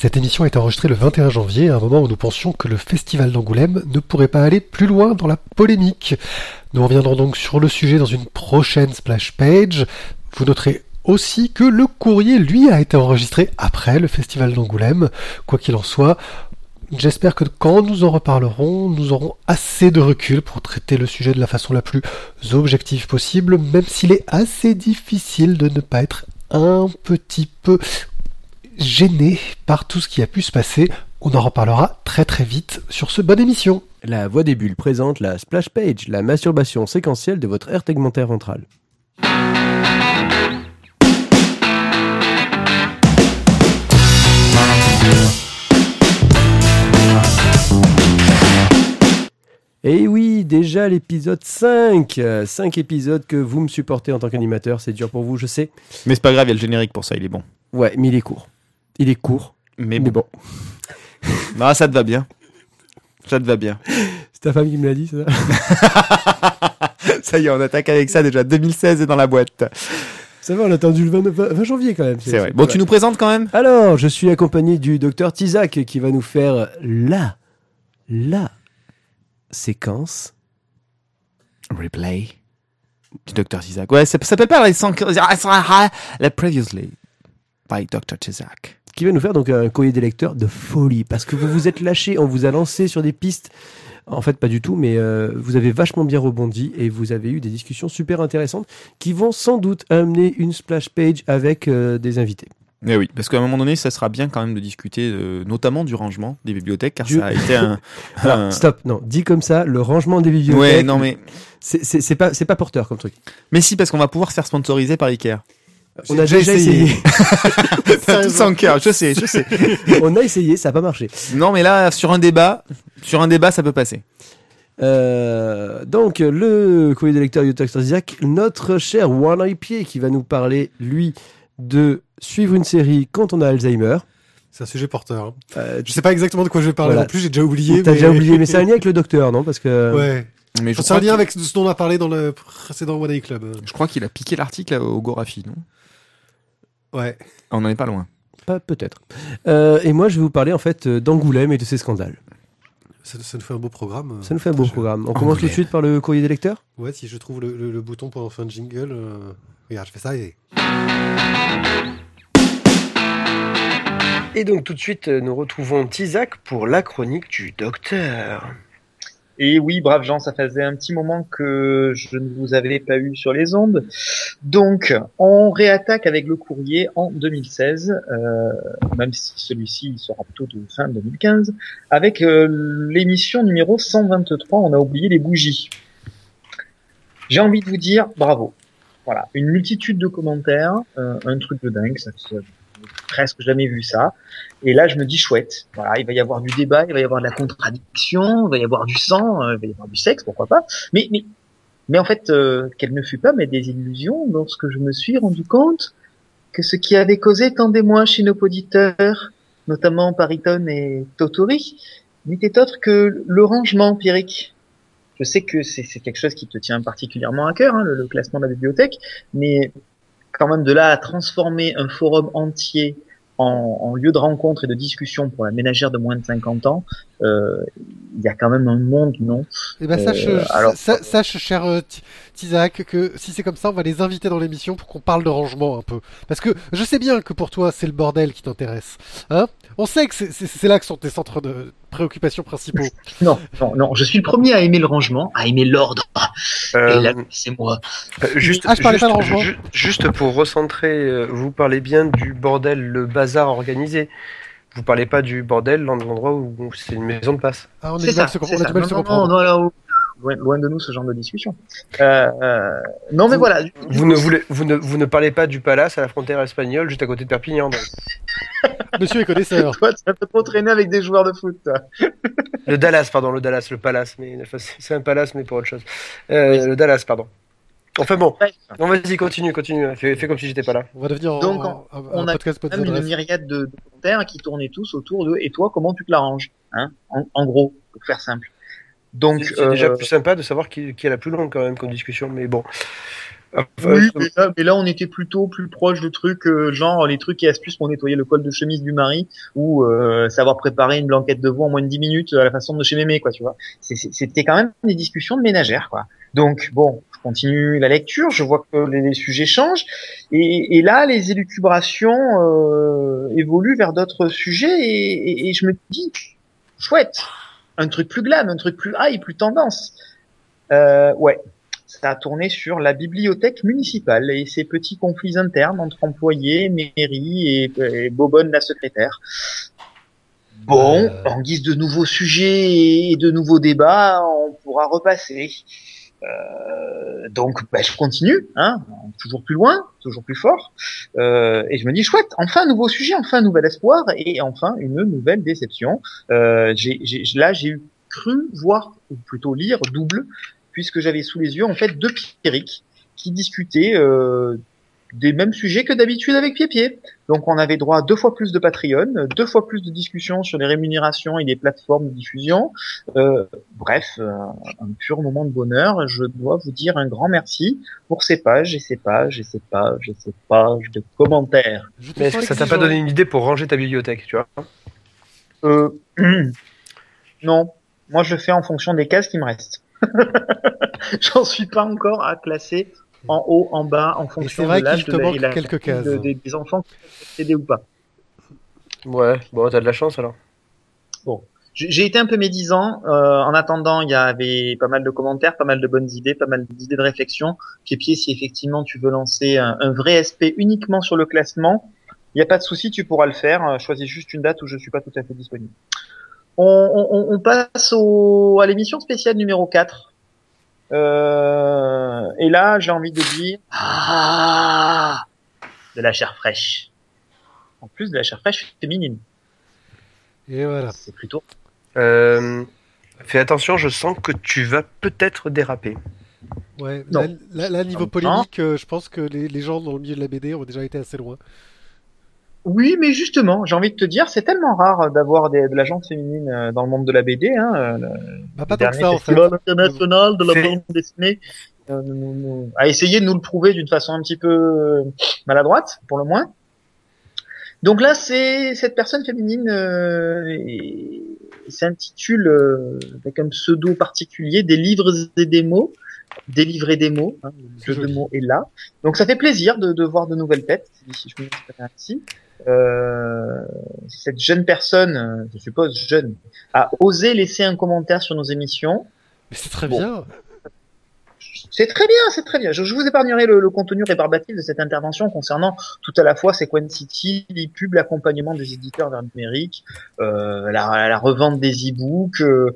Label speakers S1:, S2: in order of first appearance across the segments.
S1: Cette émission est enregistrée le 21 janvier, à un moment où nous pensions que le festival d'Angoulême ne pourrait pas aller plus loin dans la polémique. Nous reviendrons donc sur le sujet dans une prochaine splash page. Vous noterez aussi que le courrier, lui, a été enregistré après le festival d'Angoulême. Quoi qu'il en soit, j'espère que quand nous en reparlerons, nous aurons assez de recul pour traiter le sujet de la façon la plus objective possible, même s'il est assez difficile de ne pas être un petit peu gêné par tout ce qui a pu se passer. On en reparlera très très vite sur ce bonne émission.
S2: La Voix des Bulles présente la Splash Page, la masturbation séquentielle de votre aire tegmentaire ventrale. Et oui, déjà l'épisode 5 5 épisodes que vous me supportez en tant qu'animateur, c'est dur pour vous, je sais.
S3: Mais c'est pas grave, il y a le générique pour ça, il est bon.
S2: Ouais, mais il est court. Il est court,
S3: Mais
S2: mais
S3: bon.
S2: bon.
S3: Non, ça te va bien. Ça te va bien.
S2: C'est ta femme qui me l'a dit, ça
S3: ça y est, on attaque avec ça déjà. 2016 est dans la boîte.
S2: Ça va, on a attendu le 20, 20 janvier quand même.
S3: C'est vrai. Bon, tu nous présentes quand même
S2: Alors, je suis accompagné du docteur Tizak qui va nous faire la, la séquence.
S3: Replay du Dr. Tizak. Ouais, ça s'appelle pas les 100... La Previously by Dr. Tizak.
S2: Qui va nous faire donc un courrier des lecteurs de folie parce que vous vous êtes lâché, on vous a lancé sur des pistes. En fait, pas du tout, mais euh, vous avez vachement bien rebondi et vous avez eu des discussions super intéressantes qui vont sans doute amener une splash page avec euh, des invités.
S3: Mais oui, parce qu'à un moment donné, ça sera bien quand même de discuter euh, notamment du rangement des bibliothèques, car
S2: Du-
S3: ça a été un...
S2: Alors,
S3: un-
S2: stop, non, dit comme ça, le rangement des bibliothèques.
S3: Ouais, non mais...
S2: c'est pas, c'est pas porteur comme truc.
S3: Mais si, parce qu'on va pouvoir se faire sponsoriser par Ikea.
S2: On a déjà essayé.
S3: Tout sans cœur, je sais, je sais.
S2: on a essayé, ça a pas marché.
S3: Non, mais là, sur un débat, sur un débat, ça peut passer.
S2: Euh, donc, le courrier du Dr. Isaac, notre cher One Eye Pied qui va nous parler, lui, de suivre une série quand on a Alzheimer.
S1: C'est un sujet porteur. hein.
S2: Euh,
S1: Je sais pas exactement de quoi je vais parler
S2: Voilà.
S1: non plus, j'ai déjà oublié.
S2: T'as
S1: mais-
S2: déjà oublié, mais c'est un lien avec le docteur, non? Parce que
S1: Ouais.
S3: Mais je
S1: C'est un lien avec ce dont on a parlé dans le précédent One Day Club.
S3: je crois qu'il a piqué l'article au Gorafi, non?
S1: Ouais.
S3: On en est pas loin.
S2: pas peut-être. Euh, et moi, je vais vous parler en fait euh, d'Angoulême et de ses scandales.
S1: Ça, ça nous fait un beau programme.
S2: Ça nous fait un beau
S1: Je-
S2: programme. On commence tout de suite par le courrier des lecteurs.
S1: Ouais, si je trouve le, le- le bouton pour en faire un jingle. euh, Regarde, je fais ça et.
S2: Et donc tout de suite, nous retrouvons Tizak pour la chronique du docteur.
S4: Et oui, brave gens, ça faisait un petit moment que je ne vous avais pas eu sur les ondes. Donc, on réattaque avec le courrier en 2016, euh, même si celui-ci sera plutôt de fin 2015, avec euh, l'émission numéro 123, on a oublié les bougies. J'ai envie de vous dire bravo. Voilà, une multitude de commentaires, euh, un truc de dingue, ça presque jamais vu ça. Et là, je me dis chouette. Voilà, il va y avoir du débat, il va y avoir de la contradiction, il va y avoir du sang, euh, il va y avoir du sexe, pourquoi pas. Mais, mais, mais en fait, euh, quelle ne fut pas mais des illusions lorsque je me suis rendu compte que ce qui avait causé tant d'émoi chez nos auditeurs, notamment Pariton et Totori, n'était autre que le rangement empirique. Je sais que c'est quelque chose qui te tient particulièrement à cœur, hein, le classement de la bibliothèque, mais quand même de là à transformer un forum entier en, lieu de rencontre et de discussion pour la ménagère de moins de 50 ans, euh, il y a quand même un monde, non
S1: Eh ben, sache,
S4: Euh, alors-
S1: sache, cher euh, Ti- Tizak, que si c'est comme ça, on va les inviter dans l'émission pour qu'on parle de rangement un peu. Parce que je sais bien que pour toi, c'est le bordel qui t'intéresse. Hein On sait que c'est- là que sont tes centres de préoccupation principaux.
S4: Non, non, non, je suis le premier à aimer le rangement, à aimer l'ordre.
S2: Euh,
S4: Et là, c'est moi.
S2: juste,
S1: Ah, je parlais
S2: juste,
S1: pas de rangement.
S2: ju- juste pour recentrer, euh, vous parlez bien du bordel, le bazar organisé. Vous parlez pas du bordel, l'en- l'endroit où où c'est une maison de passe.
S1: Ah, on du mal
S4: ça,
S1: se, on a
S4: ça.
S1: du mal à
S4: Non,
S1: se
S4: non,
S1: comprendre.
S4: non, non, là, loin, loin de nous ce genre de discussion. Euh, euh, non, mais
S2: Vous-
S4: voilà. du-
S2: Vous ne, voulez, vous, ne, vous ne parlez pas du palace à la frontière espagnole, juste à côté de Perpignan. donc.
S1: Monsieur est connaisseur.
S4: Toi, tu pas trop traîner avec des joueurs de foot. toi.
S2: Le Dallas, pardon, le Dallas, le palace, mais enfin, c'est c'est un palace, mais pour autre chose. Euh, Le Dallas, pardon. Enfin bon, non vas-y, continue, continue. Fais, fais comme si j'étais pas là.
S1: On va devenir en-
S4: Donc,
S1: un,
S4: on
S1: un
S4: a
S1: podcast
S4: Même
S1: podcast
S4: une myriade de, de commentaires qui tournaient tous autour de et toi, comment tu te l'arranges hein en, en gros, pour faire simple. Donc,
S2: C'est c'est déjà
S4: euh,
S2: plus sympa de savoir qui, qui est la plus longue quand même comme discussion, mais bon. Enfin,
S4: Oui,
S2: euh,
S4: mais là, mais là, on était plutôt plus proche de trucs euh, genre les trucs et astuces pour nettoyer le col de chemise du mari ou euh, savoir préparer une blanquette de veau en moins de 10 minutes à la façon de chez mémé quoi tu vois C'est- c'est- c'était quand même des discussions de ménagères quoi donc bon je continue la lecture je vois que les, les sujets changent et, et là les élucubrations euh, évoluent vers d'autres sujets et, et- et je me dis chouette un truc plus glam un truc plus high plus tendance euh, ouais ça a tourné sur la bibliothèque municipale et ses petits conflits internes entre employés, mairie et, et Bobonne la secrétaire. Bon,
S1: Euh.
S4: en guise de nouveaux sujets et de nouveaux débats, on pourra repasser. Euh, donc, bah, je continue, hein, toujours plus loin, toujours plus fort, euh, et je me dis chouette, enfin un nouveau sujet, enfin un nouvel espoir, et enfin une nouvelle déception. Euh, là, j'ai eu cru voir, ou plutôt lire double, puisque j'avais sous les yeux en fait deux Pierrick qui discutaient euh, des mêmes sujets que d'habitude avec Pied-Pied. Donc on avait droit à deux fois plus de Patreon, deux fois plus de discussions sur les rémunérations et les plateformes de diffusion. Euh, bref, euh, un pur moment de bonheur. Je dois vous dire un grand merci pour ces pages et ces pages et ces pages et ces pages de commentaires.
S2: Mais est-ce que ça t'a pas donné une idée pour ranger ta bibliothèque, tu vois?
S4: Euh, non, moi je fais en fonction des cases qui me restent. J'en suis pas encore à classer en haut, en bas, en fonction
S1: vrai
S4: de l'âge de la-
S1: quelques cases.
S4: de- des, des enfants qui peuvent aider ou pas.
S2: Ouais, bon, t'as de la chance alors.
S4: J'ai j'ai été un peu médisant. Euh, en attendant, il y avait pas mal de commentaires, pas mal de bonnes idées, pas mal d'idées de réflexion. Pied-pied, si effectivement tu veux lancer un, un vrai SP uniquement sur le classement, il n'y a pas de souci, tu pourras le faire. Euh, Choisis juste une date où je suis pas tout à fait disponible. On, on- on passe au, à l'émission spéciale numéro 4. Euh, et là, j'ai envie de dire ah, de la chair fraîche. En plus de la chair fraîche féminine.
S1: Et voilà.
S4: C'est plutôt
S2: Euh, fais attention, je sens que tu vas peut-être déraper.
S1: Ouais,
S4: Non.
S1: là, là- là, niveau polémique, euh, je pense que les, les gens dans le milieu de la BD ont déjà été assez loin.
S4: Oui, mais justement, j'ai envie de te dire, c'est tellement rare d'avoir de la gente féminine euh, dans le monde de la BD. Hein, euh, le
S1: Bah, pas tant que ça, en fait.
S4: festival international de la bande dessinée euh, a essayé de nous le prouver d'une façon un petit peu maladroite, pour le moins. Donc là, c'est cette personne féminine euh, et- s'intitule euh, avec un pseudo particulier des livres et des mots, des livres et des mots. Hein, le jeu de mots est là. Donc ça fait plaisir de, de voir de nouvelles têtes, si, je me ainsi. Euh, cette jeune personne, euh, je suppose jeune, a osé laisser un commentaire sur nos émissions.
S1: Mais c'est très
S4: Bon.
S1: bien.
S4: C'est très bien, c'est très bien. Je, vous épargnerai le, contenu rébarbatif de cette intervention concernant tout à la fois Sequence City, les pubs, l'accompagnement des éditeurs vers le numérique, euh, la, la revente des e-books. euh.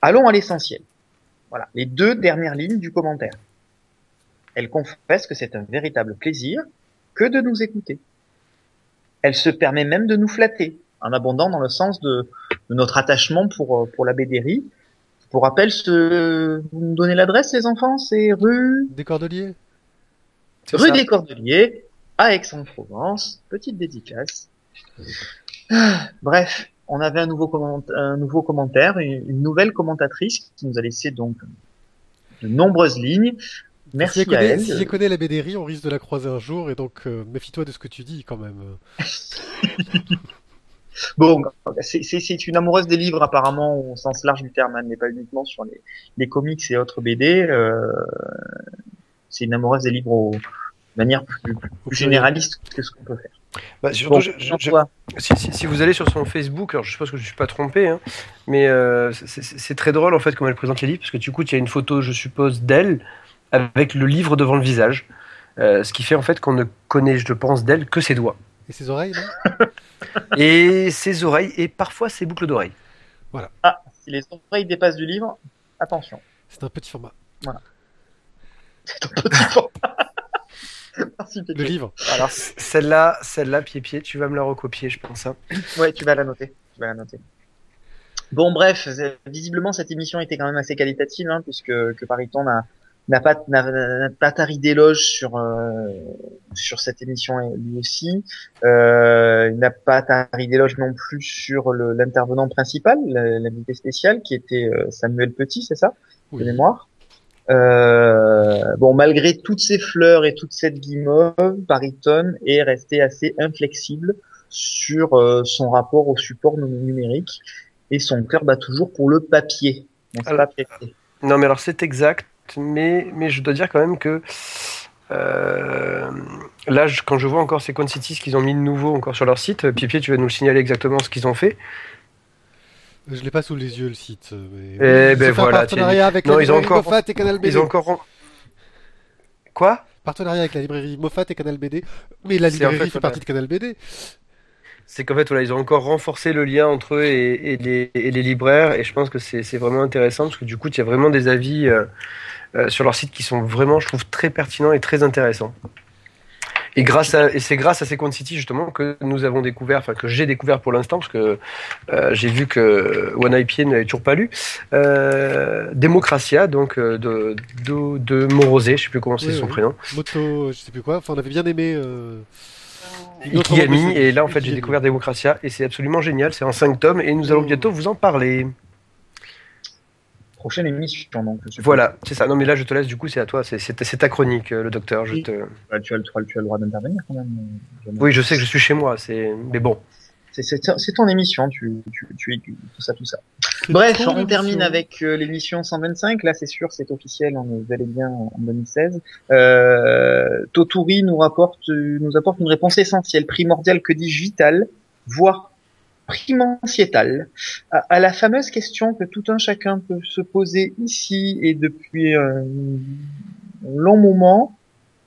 S4: Allons à l'essentiel. Voilà, les deux dernières lignes du commentaire. Elle confesse que c'est un véritable plaisir que de nous écouter. Elle se permet même de nous flatter, en abondant dans le sens de, de notre attachement pour, euh, pour la BDRI. Pour rappel, ce... vous nous donnez l'adresse, les enfants C'est rue,
S1: Des cordeliers?
S4: Rue
S2: ça.
S4: des Cordeliers, à Aix-en-Provence. Petite dédicace. Ah, Bref, on avait un nouveau, comment- un nouveau commentaire, une, une nouvelle commentatrice qui nous a laissé donc de nombreuses lignes. Merci
S1: si
S4: à
S1: connaît,
S4: elle.
S1: si elle connaît la BDRI, on risque de la croiser un jour, et donc euh, méfie-toi de ce que tu dis quand même.
S4: Bon, c'est- une amoureuse des livres apparemment au sens large du terme, elle n'est pas uniquement sur les, les comics et autres BD. euh, c'est une amoureuse des livres au- de manière plus, généraliste que ce qu'on peut faire.
S2: Bah, surtout,
S4: Bon,
S2: je- je- je-
S4: Jean-François,
S2: si, si- si vous allez sur son Facebook, alors je suppose que je ne suis pas trompé, hein, mais euh, c'est très drôle en fait comment elle présente les livres, parce que du coup, il y a une photo, je suppose, d'elle avec le livre devant le visage, euh, ce qui fait en fait qu'on ne connaît, je pense, d'elle que ses doigts
S1: Et ses oreilles, non?
S2: Et ses oreilles et parfois ses boucles d'oreilles.
S4: si les oreilles dépassent du livre, attention.
S1: C'est un petit format.
S4: C'est un petit format. Merci,
S1: Le livre.
S2: Alors celle-là, celle-là, pied pied, tu vas me la recopier, je pense. hein.
S4: Ouais, tu vas la noter. Tu vas la noter. Bon, bref, visiblement cette émission était quand même assez qualitative, hein, puisque que Pariton n'a n'a pas n'a n'a pas tari d'éloges sur euh, sur cette émission euh, lui aussi. Euh, il n'a pas tari d'éloges non plus sur le- l'intervenant principal, l'invité spécial, qui était euh, Samuel Petit, c'est ça, de
S1: Oui.
S4: mémoire. Euh, bon, malgré toutes ces fleurs et toute cette guimauve, Pariton est resté assez inflexible sur euh, son rapport au support numérique et son cœur bat toujours pour le papier.
S2: Alors-
S4: pas,
S2: Non, mais alors c'est exact, mais, mais je dois dire quand même que euh, là, je- quand je vois encore ces quantities qu'ils ont mis de nouveau encore sur leur site, euh, Pipier, tu vas nous le signaler exactement ce qu'ils ont fait.
S1: Je l'ai pas sous les yeux le site. Mais...
S2: Eh
S1: Ils
S2: ben voilà,
S1: partenariat avec
S2: Non,
S1: la
S2: ils ont
S1: librairie
S2: encore-
S1: Moffat et Canal BD.
S2: Ils ont encore. Quoi?
S1: Partenariat avec la librairie Moffat et Canal BD. Mais la
S2: C'est en
S1: librairie
S2: fait,
S1: fait,
S2: voilà.
S1: partie de Canal BD.
S2: C'est qu'en fait, voilà, ils ont encore renforcé le lien entre eux et, et les, et les libraires, et je pense que c'est vraiment intéressant parce que du coup, il y a vraiment des avis euh, euh, sur leur site qui sont vraiment, je trouve, très pertinents et très intéressants. Et grâce à, et c'est grâce à ces quantities justement que nous avons découvert, enfin que j'ai découvert pour l'instant, parce que euh, j'ai vu que One IPA n'avait toujours pas lu, euh, Democratia, donc euh, de, de, de Morosé, je sais plus comment c'est
S1: Oui,
S2: son
S1: oui.
S2: prénom,
S1: Moto, je sais plus quoi. Enfin, on avait bien aimé. Euh...
S2: Ikigami, et là en fait j'ai découvert Democratia, et c'est absolument génial, c'est en 5 tomes, et nous allons bientôt vous en parler.
S4: Prochaine émission, donc.
S2: Voilà, c'est ça. Non, mais là, je te laisse, du coup, c'est à toi. C'est- C'est c'est ta chronique, euh, le docteur. Je
S4: Oui.
S2: te...
S4: Bah, tu, as le, tu as droit d'intervenir quand même. euh.
S2: Oui, je sais que je suis chez moi, c'est... mais bon.
S4: C'est- C'est c'est ton émission, tu, tu, tu es tout ça, tout ça. Bref, on termine avec euh, l'émission 125. Là, c'est sûr, c'est officiel, on est bel et bien en 2016. Euh, Toturi nous rapporte, nous apporte une réponse essentielle, primordiale, que dis-je, vitale, voire primentiétale, à, à la fameuse question que tout un chacun peut se poser ici et depuis un long moment.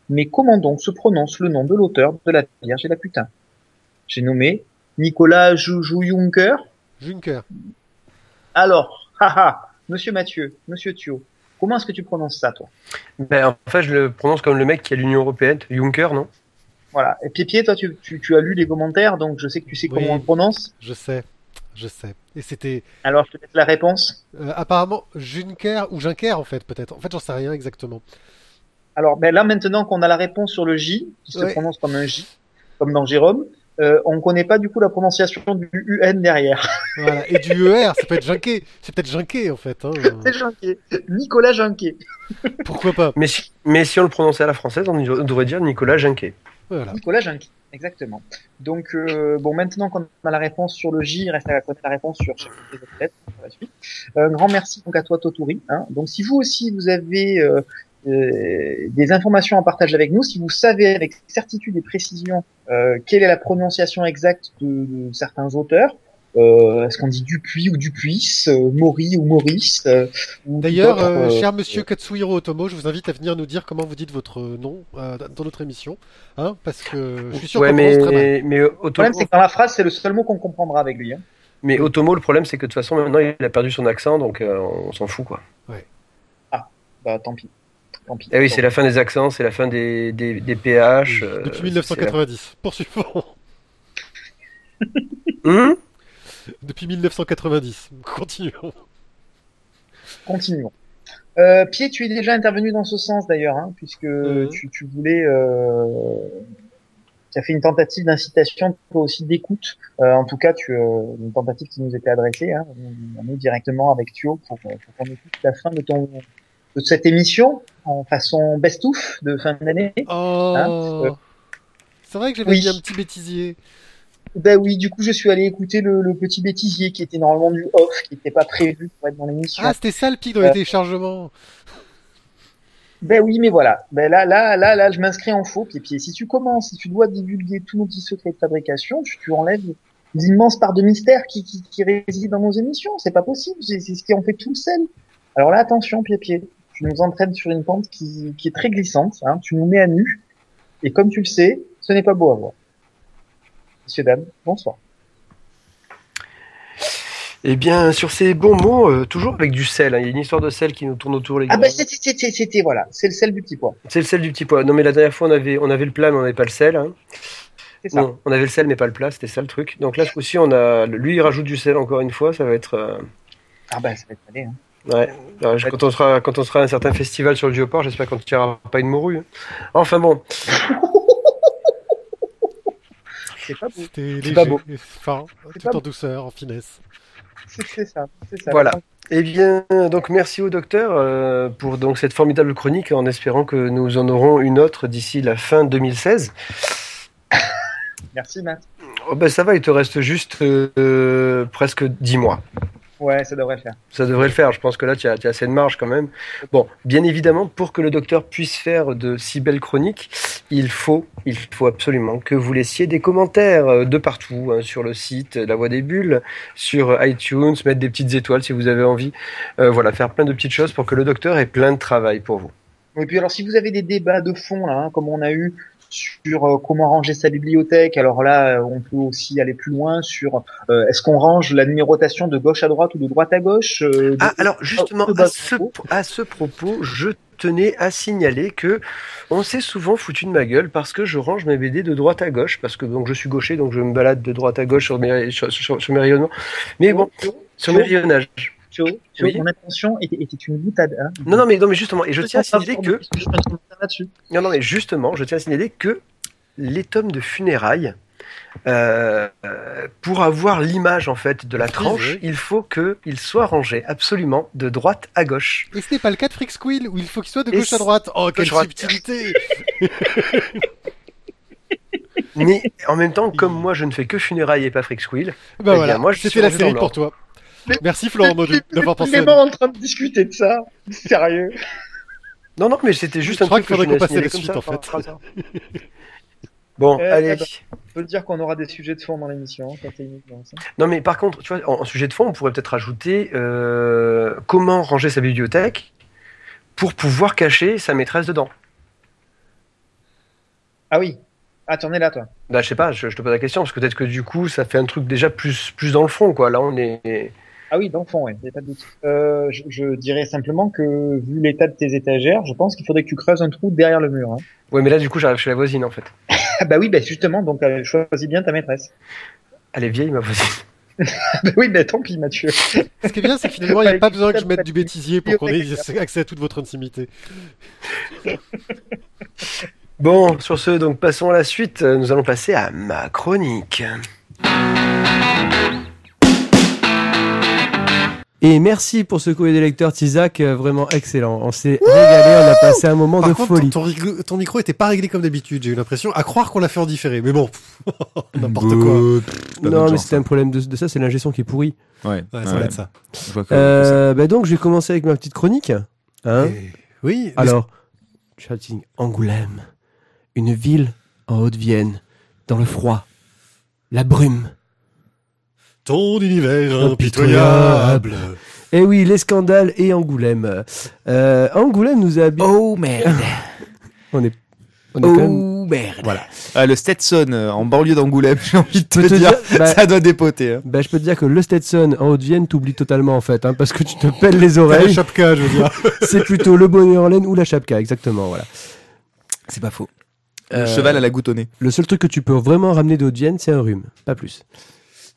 S4: Mais comment donc se prononce le nom de l'auteur de la Vierge et la putain? J'ai nommé Nicolas Joujou Juncker.
S1: Juncker.
S4: Alors, haha, monsieur Mathieu, monsieur Thio, comment est-ce que tu prononces ça, toi?
S2: Ben, en fait, je le prononce comme le mec qui a l'Union Européenne, Juncker, non?
S4: Voilà. Et Pipier, toi, tu, tu, tu as lu les commentaires, donc je sais que tu sais
S1: Oui.
S4: comment on le prononce.
S1: Je sais. Je sais. Et c'était
S4: Alors, je te laisse la réponse.
S1: euh, apparemment Juncker ou Juncker en fait, peut-être. En fait, j'en sais rien exactement.
S4: Alors, ben là, maintenant qu'on a la réponse sur le J, qui se prononce comme un J, comme dans Jérôme, euh, on connaît pas du coup la prononciation du UN derrière.
S1: Voilà. Et du ER, ça peut être Juncker. C'est peut-être Juncker en fait. hein.
S4: C'est Junquet. Nicolas Junquet.
S1: Pourquoi pas?
S2: Mais si, mais si on le prononçait à la française, on devrait dire Nicolas Junquet.
S1: Voilà.
S4: Nicolas Junquet. Exactement. Donc, euh, bon, maintenant qu'on a la réponse sur le J, il reste à connaître la réponse sur chacune des. Euh, Un grand merci donc à toi, Toturi. Hein. Donc, si vous aussi, vous avez euh, euh, des informations à partager avec nous, si vous savez avec certitude et précision euh, quelle est la prononciation exacte de, de certains auteurs, euh, est-ce qu'on dit Dupuis ou Dupuis, euh, Maury ou Maurice euh,
S1: D'ailleurs, euh, cher monsieur Katsuhiro Otomo, je vous invite à venir nous dire comment vous dites votre nom euh, dans notre émission. Hein, parce que je suis sûr
S2: ouais,
S1: qu'on prononce très mal.
S2: mais, mais,
S4: Le
S2: Otomo,
S4: problème, c'est que dans la phrase, c'est le seul mot qu'on comprendra avec lui. Hein.
S2: mais Otomo, le problème, c'est que de toute façon, maintenant, il a perdu son accent, donc euh, on s'en fout, quoi.
S4: Bah, tant pis. Tant pis.
S2: Eh oui, c'est la fin des accents, c'est la fin des, des, des PH. euh,
S1: Depuis
S2: c'est
S1: 1990. Poursuivons.
S2: Hum?
S1: Depuis 1990. Continuons.
S4: Continuons. Euh, Pied, tu es déjà intervenu dans ce sens d'ailleurs, hein, puisque
S1: Mhm.
S4: tu, tu voulais, euh, tu as fait une tentative d'incitation, toi aussi d'écoute. Euh, en tout cas, tu, euh, une tentative qui nous était adressée, hein, nous directement avec Thio pour, pour qu'on écoute la fin de ton de cette émission en façon best-of de fin d'année.
S1: Oh.
S4: euh,
S1: C'est vrai que j'avais
S4: oui.
S1: mis un petit bêtisier.
S4: Ben oui, du coup, je suis allé écouter le, le petit bêtisier qui était normalement du off, qui n'était pas prévu pour être dans l'émission.
S1: Ah, c'était ça le pic dans les
S4: Euh.
S1: téléchargements.
S4: Ben oui, mais voilà. Ben là, là, là, là, je m'inscris en faux. Puis si tu commences, si tu dois divulguer tous nos petits secrets de fabrication, tu, tu enlèves l'immense part de mystère qui, qui, qui réside dans nos émissions. C'est pas possible. C'est c'est ce qui en fait tout le sel. Alors là, attention, pied-pied. Tu nous entraînes sur une pente qui, qui est très glissante. Hein. Tu nous mets à nu. Et comme tu le sais, ce n'est pas beau à voir. Messieurs, dames, bonsoir.
S2: Eh bien, sur ces bons mots, euh, toujours avec du sel. hein. Il y a une histoire de sel qui nous tourne autour, les gars.
S4: Ah ben c'était, voilà. C'est le sel du petit pois.
S2: C'est le sel du petit pois. Non, mais la dernière fois, on avait, on avait le plat, mais on n'avait pas le sel. hein.
S4: Ça.
S2: Non, on avait le sel, mais pas le plat. C'était ça le truc. Donc là, ce coup-ci, on a, lui, il rajoute du sel encore une fois. Ça va être. euh,
S4: Ah ben, ça va être allé, hein.
S2: Ouais. Alors, quand on sera, quand on sera à un certain festival sur le Vieux-Port, j'espère qu'on ne tirera pas une morue. hein. Enfin bon.
S4: C'est pas beau.
S1: C'était
S4: C'est pas beau.
S1: fin,
S4: C'est
S1: tout
S4: pas
S1: en
S4: beau.
S1: douceur, en finesse.
S4: C'est, ça.
S2: Voilà. Eh bien, donc merci au docteur euh, pour donc cette formidable chronique en espérant que nous en aurons une autre d'ici la fin 2016.
S4: Merci Matt.
S2: Oh ben ça va, il te reste juste euh, presque 10 mois.
S4: Ouais, ça devrait le faire.
S2: Ça devrait le faire, je pense que là tu as, tu as assez de marge quand même. Bon, bien évidemment, pour que le docteur puisse faire de si belles chroniques, il faut, il faut absolument que vous laissiez des commentaires euh, de partout, hein, sur le site La Voix des Bulles, sur iTunes, mettre des petites étoiles si vous avez envie. Euh, voilà, faire plein de petites choses pour que le docteur ait plein de travail pour vous.
S4: Et puis alors si vous avez des débats de fond là, hein, comme on a eu sur euh, comment ranger sa bibliothèque, alors là euh, on peut aussi aller plus loin sur euh, est-ce qu'on range la numérotation de gauche à droite ou de droite à gauche euh,
S2: Ah, alors justement, à ce,
S4: à
S2: ce propos, je tenais à signaler que on s'est souvent foutu de ma gueule parce que je range mes BD de droite à gauche, parce que donc je suis gaucher, donc je me balade de droite à gauche sur mes, sur, sur- sur mes rayonnements. Mais bon, sur mes rayonnages.
S4: Théo, Théo,
S2: Oui.
S4: mon intention était, était une boutade. Hein.
S2: Non, non, mais, non, mais justement, et je tiens à signaler que, non, non, mais justement, je tiens à signaler que les tomes de funérailles, euh, pour avoir l'image en fait de la tranche,
S1: oui.
S2: il faut qu'il soit rangé absolument de droite à gauche.
S1: Et ce n'est pas le cas de Freak Squill, où il faut qu'il soit de
S2: Et
S1: gauche à droite. Oh, quelle subtilité
S2: Mais en même temps, comme moi je ne fais que funérailles et pas Freak Squill,
S1: Bah
S2: Eh
S1: voilà,
S2: moi, je suis
S1: la série pour toi. Merci Florent Maudou d'avoir pensé.
S4: Clément en train de discuter de ça. Sérieux.
S2: Non, non, mais c'était juste
S1: Je
S2: un truc que
S1: qu'il
S2: je
S1: faudrait
S2: tenais à
S1: qu'on passe à
S2: signaler
S1: la suite,
S2: ça,
S1: en fait.
S2: Bon,
S4: Eh,
S2: allez.
S4: eh ben. On peut dire qu'on aura des sujets de fond dans l'émission. hein, ça.
S2: Non, mais par contre, tu vois, en, en sujet de fond, on pourrait peut-être rajouter euh, comment ranger sa bibliothèque pour pouvoir cacher sa maîtresse dedans.
S4: Ah oui. Ah, tu en es là, toi.
S2: Bah, je sais pas, je, je te pose la question, parce que peut-être que du coup, ça fait un truc déjà plus, plus dans le fond, quoi. Là, on est.
S4: Ah oui, dans le fond, ouais, y a pas de doute. Euh, je, je dirais simplement que, vu l'état de tes étagères, je pense qu'il faudrait que tu creuses un trou derrière le mur. Hein.
S2: Ouais, mais là, du coup, j'arrive chez la voisine, en fait.
S4: Ah bah oui, bah justement, donc euh, choisis bien ta maîtresse.
S2: Elle est vieille, ma voisine.
S4: bah oui, bah tant pis, Mathieu.
S1: Ce qui est bien, c'est que finalement, il n'y a pas besoin que je mette du bêtisier pour qu'on ait accès à toute votre intimité.
S2: Bon, sur ce, donc, passons à la suite. Nous allons passer à ma chronique. Et merci pour ce courrier des lecteurs, Tizak, euh, vraiment excellent. On s'est régalé, on a passé un moment
S1: Par
S2: de
S1: contre,
S2: folie.
S1: ton, ton riglo- ton micro était pas réglé comme d'habitude, j'ai eu l'impression, à croire qu'on l'a fait en différé. Mais bon, n'importe quoi.
S2: Non, mais c'était un problème de, de ça, c'est l'ingé son qui est pourri.
S3: hein. Ouais,
S1: Ouais, ça
S3: ouais.
S1: va être ça.
S3: Je vois que-
S2: Euh, bah donc, je vais commencer avec ma petite chronique. Hein
S1: Et- Oui,
S2: Alors, Chatting, Angoulême, une ville en Haute-Vienne, dans le froid, la brume.
S1: Ton univers
S2: Impitoyable. Eh oui, les scandales et Angoulême. Euh, Angoulême nous a.
S3: Oh merde.
S2: On est, on est quand même.
S3: Oh merde.
S2: Voilà.
S3: Ah, le Stetson euh, en banlieue d'Angoulême, j'ai envie de te,
S2: te
S3: dire,
S2: dire, bah-
S3: ça doit dépoter. hein.
S2: Bah, je peux te dire que le Stetson en Haute-Vienne t'oublie totalement en fait, hein, parce que tu te pelles les
S1: T'as la
S2: oreilles.
S1: chapka, je veux dire.
S2: C'est plutôt le bonnet en laine ou la chapka, exactement. Voilà.
S3: C'est pas faux.
S2: Euh,
S3: Le cheval à la nez.
S2: Le seul truc que tu peux vraiment ramener de Haute-Vienne, c'est un rhume, pas plus.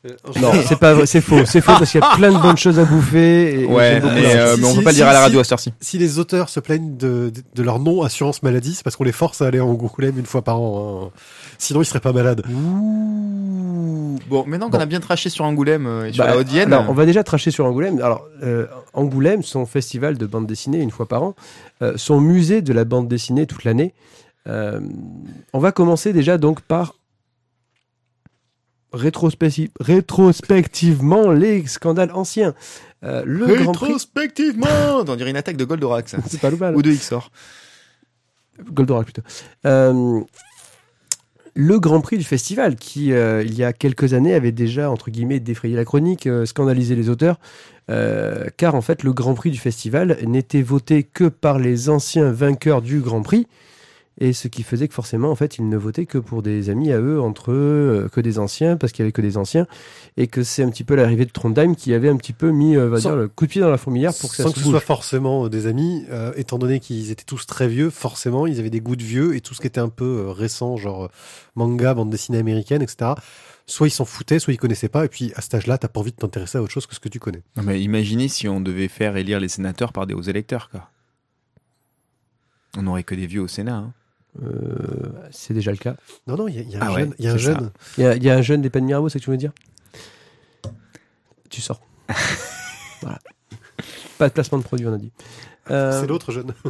S1: Euh,
S2: Non, c'est pas vrai, c'est faux, c'est faux parce qu'il y a plein de bonnes choses à bouffer. Et
S3: Ouais, mais, euh, mais on peut pas le
S1: si,
S3: dire à la
S1: si.
S3: radio à cette heure-ci.
S1: Si les auteurs se plaignent de, leur nom assurance maladie, c'est parce qu'on les force à aller en Angoulême une fois par an. hein. Sinon, ils seraient pas malades.
S3: Ouh. Bon, maintenant qu'on
S2: Bon.
S3: a bien traché sur Angoulême euh, et sur
S2: Bah,
S3: la Haute-Vienne,
S2: on va déjà tracher sur Angoulême. Alors, euh, Angoulême, son festival de bande dessinée une fois par an, euh, son musée de la bande dessinée toute l'année. Euh, on va commencer déjà donc par rétrospecti- rétrospectivement les scandales anciens. Euh, le Grand Prix,
S3: rétrospectivement, on dirait une attaque de Goldorak, ça.
S2: c'est pas mal.
S3: Ou de Xor.
S2: Goldorak plutôt. Euh, le Grand Prix du festival, qui euh, il y a quelques années avait déjà entre guillemets défrayé la chronique, scandalisé les auteurs, car en fait le Grand Prix du festival n'était voté que par les anciens vainqueurs du Grand Prix, et ce qui faisait que forcément en fait ils ne votaient que pour des amis à eux entre eux, euh, que des anciens, parce qu'il y avait que des anciens, et que c'est un petit peu l'arrivée de Trondheim qui avait un petit peu mis, euh, on va
S1: Sans-
S2: dire, le coup de pied dans la fourmilière pour que ça
S1: Sans
S2: se
S1: que ce soit forcément euh, des amis, euh, étant donné qu'ils étaient tous très vieux, forcément, ils avaient des goûts de vieux et tout ce qui était un peu euh, récent, genre euh, manga, bande dessinée américaine, etc. Soit ils s'en foutaient, soit ils connaissaient pas. Et puis à cet âge-là, t'as pas envie de t'intéresser à autre chose que ce que tu connais.
S3: Non, mais imaginez si on devait faire élire les sénateurs par des hauts électeurs, quoi. On n'aurait que des vieux au Sénat. hein.
S2: Euh, c'est déjà le cas.
S1: Non, non, il y a, y un
S3: Ah ouais,
S1: jeune. Il y a un jeune.
S2: Il y a, il y a un jeune des peines Mirabeau, c'est ce que tu veux dire? Tu sors. Pas de placement de produit, on a dit. Euh,
S1: C'est l'autre jeune.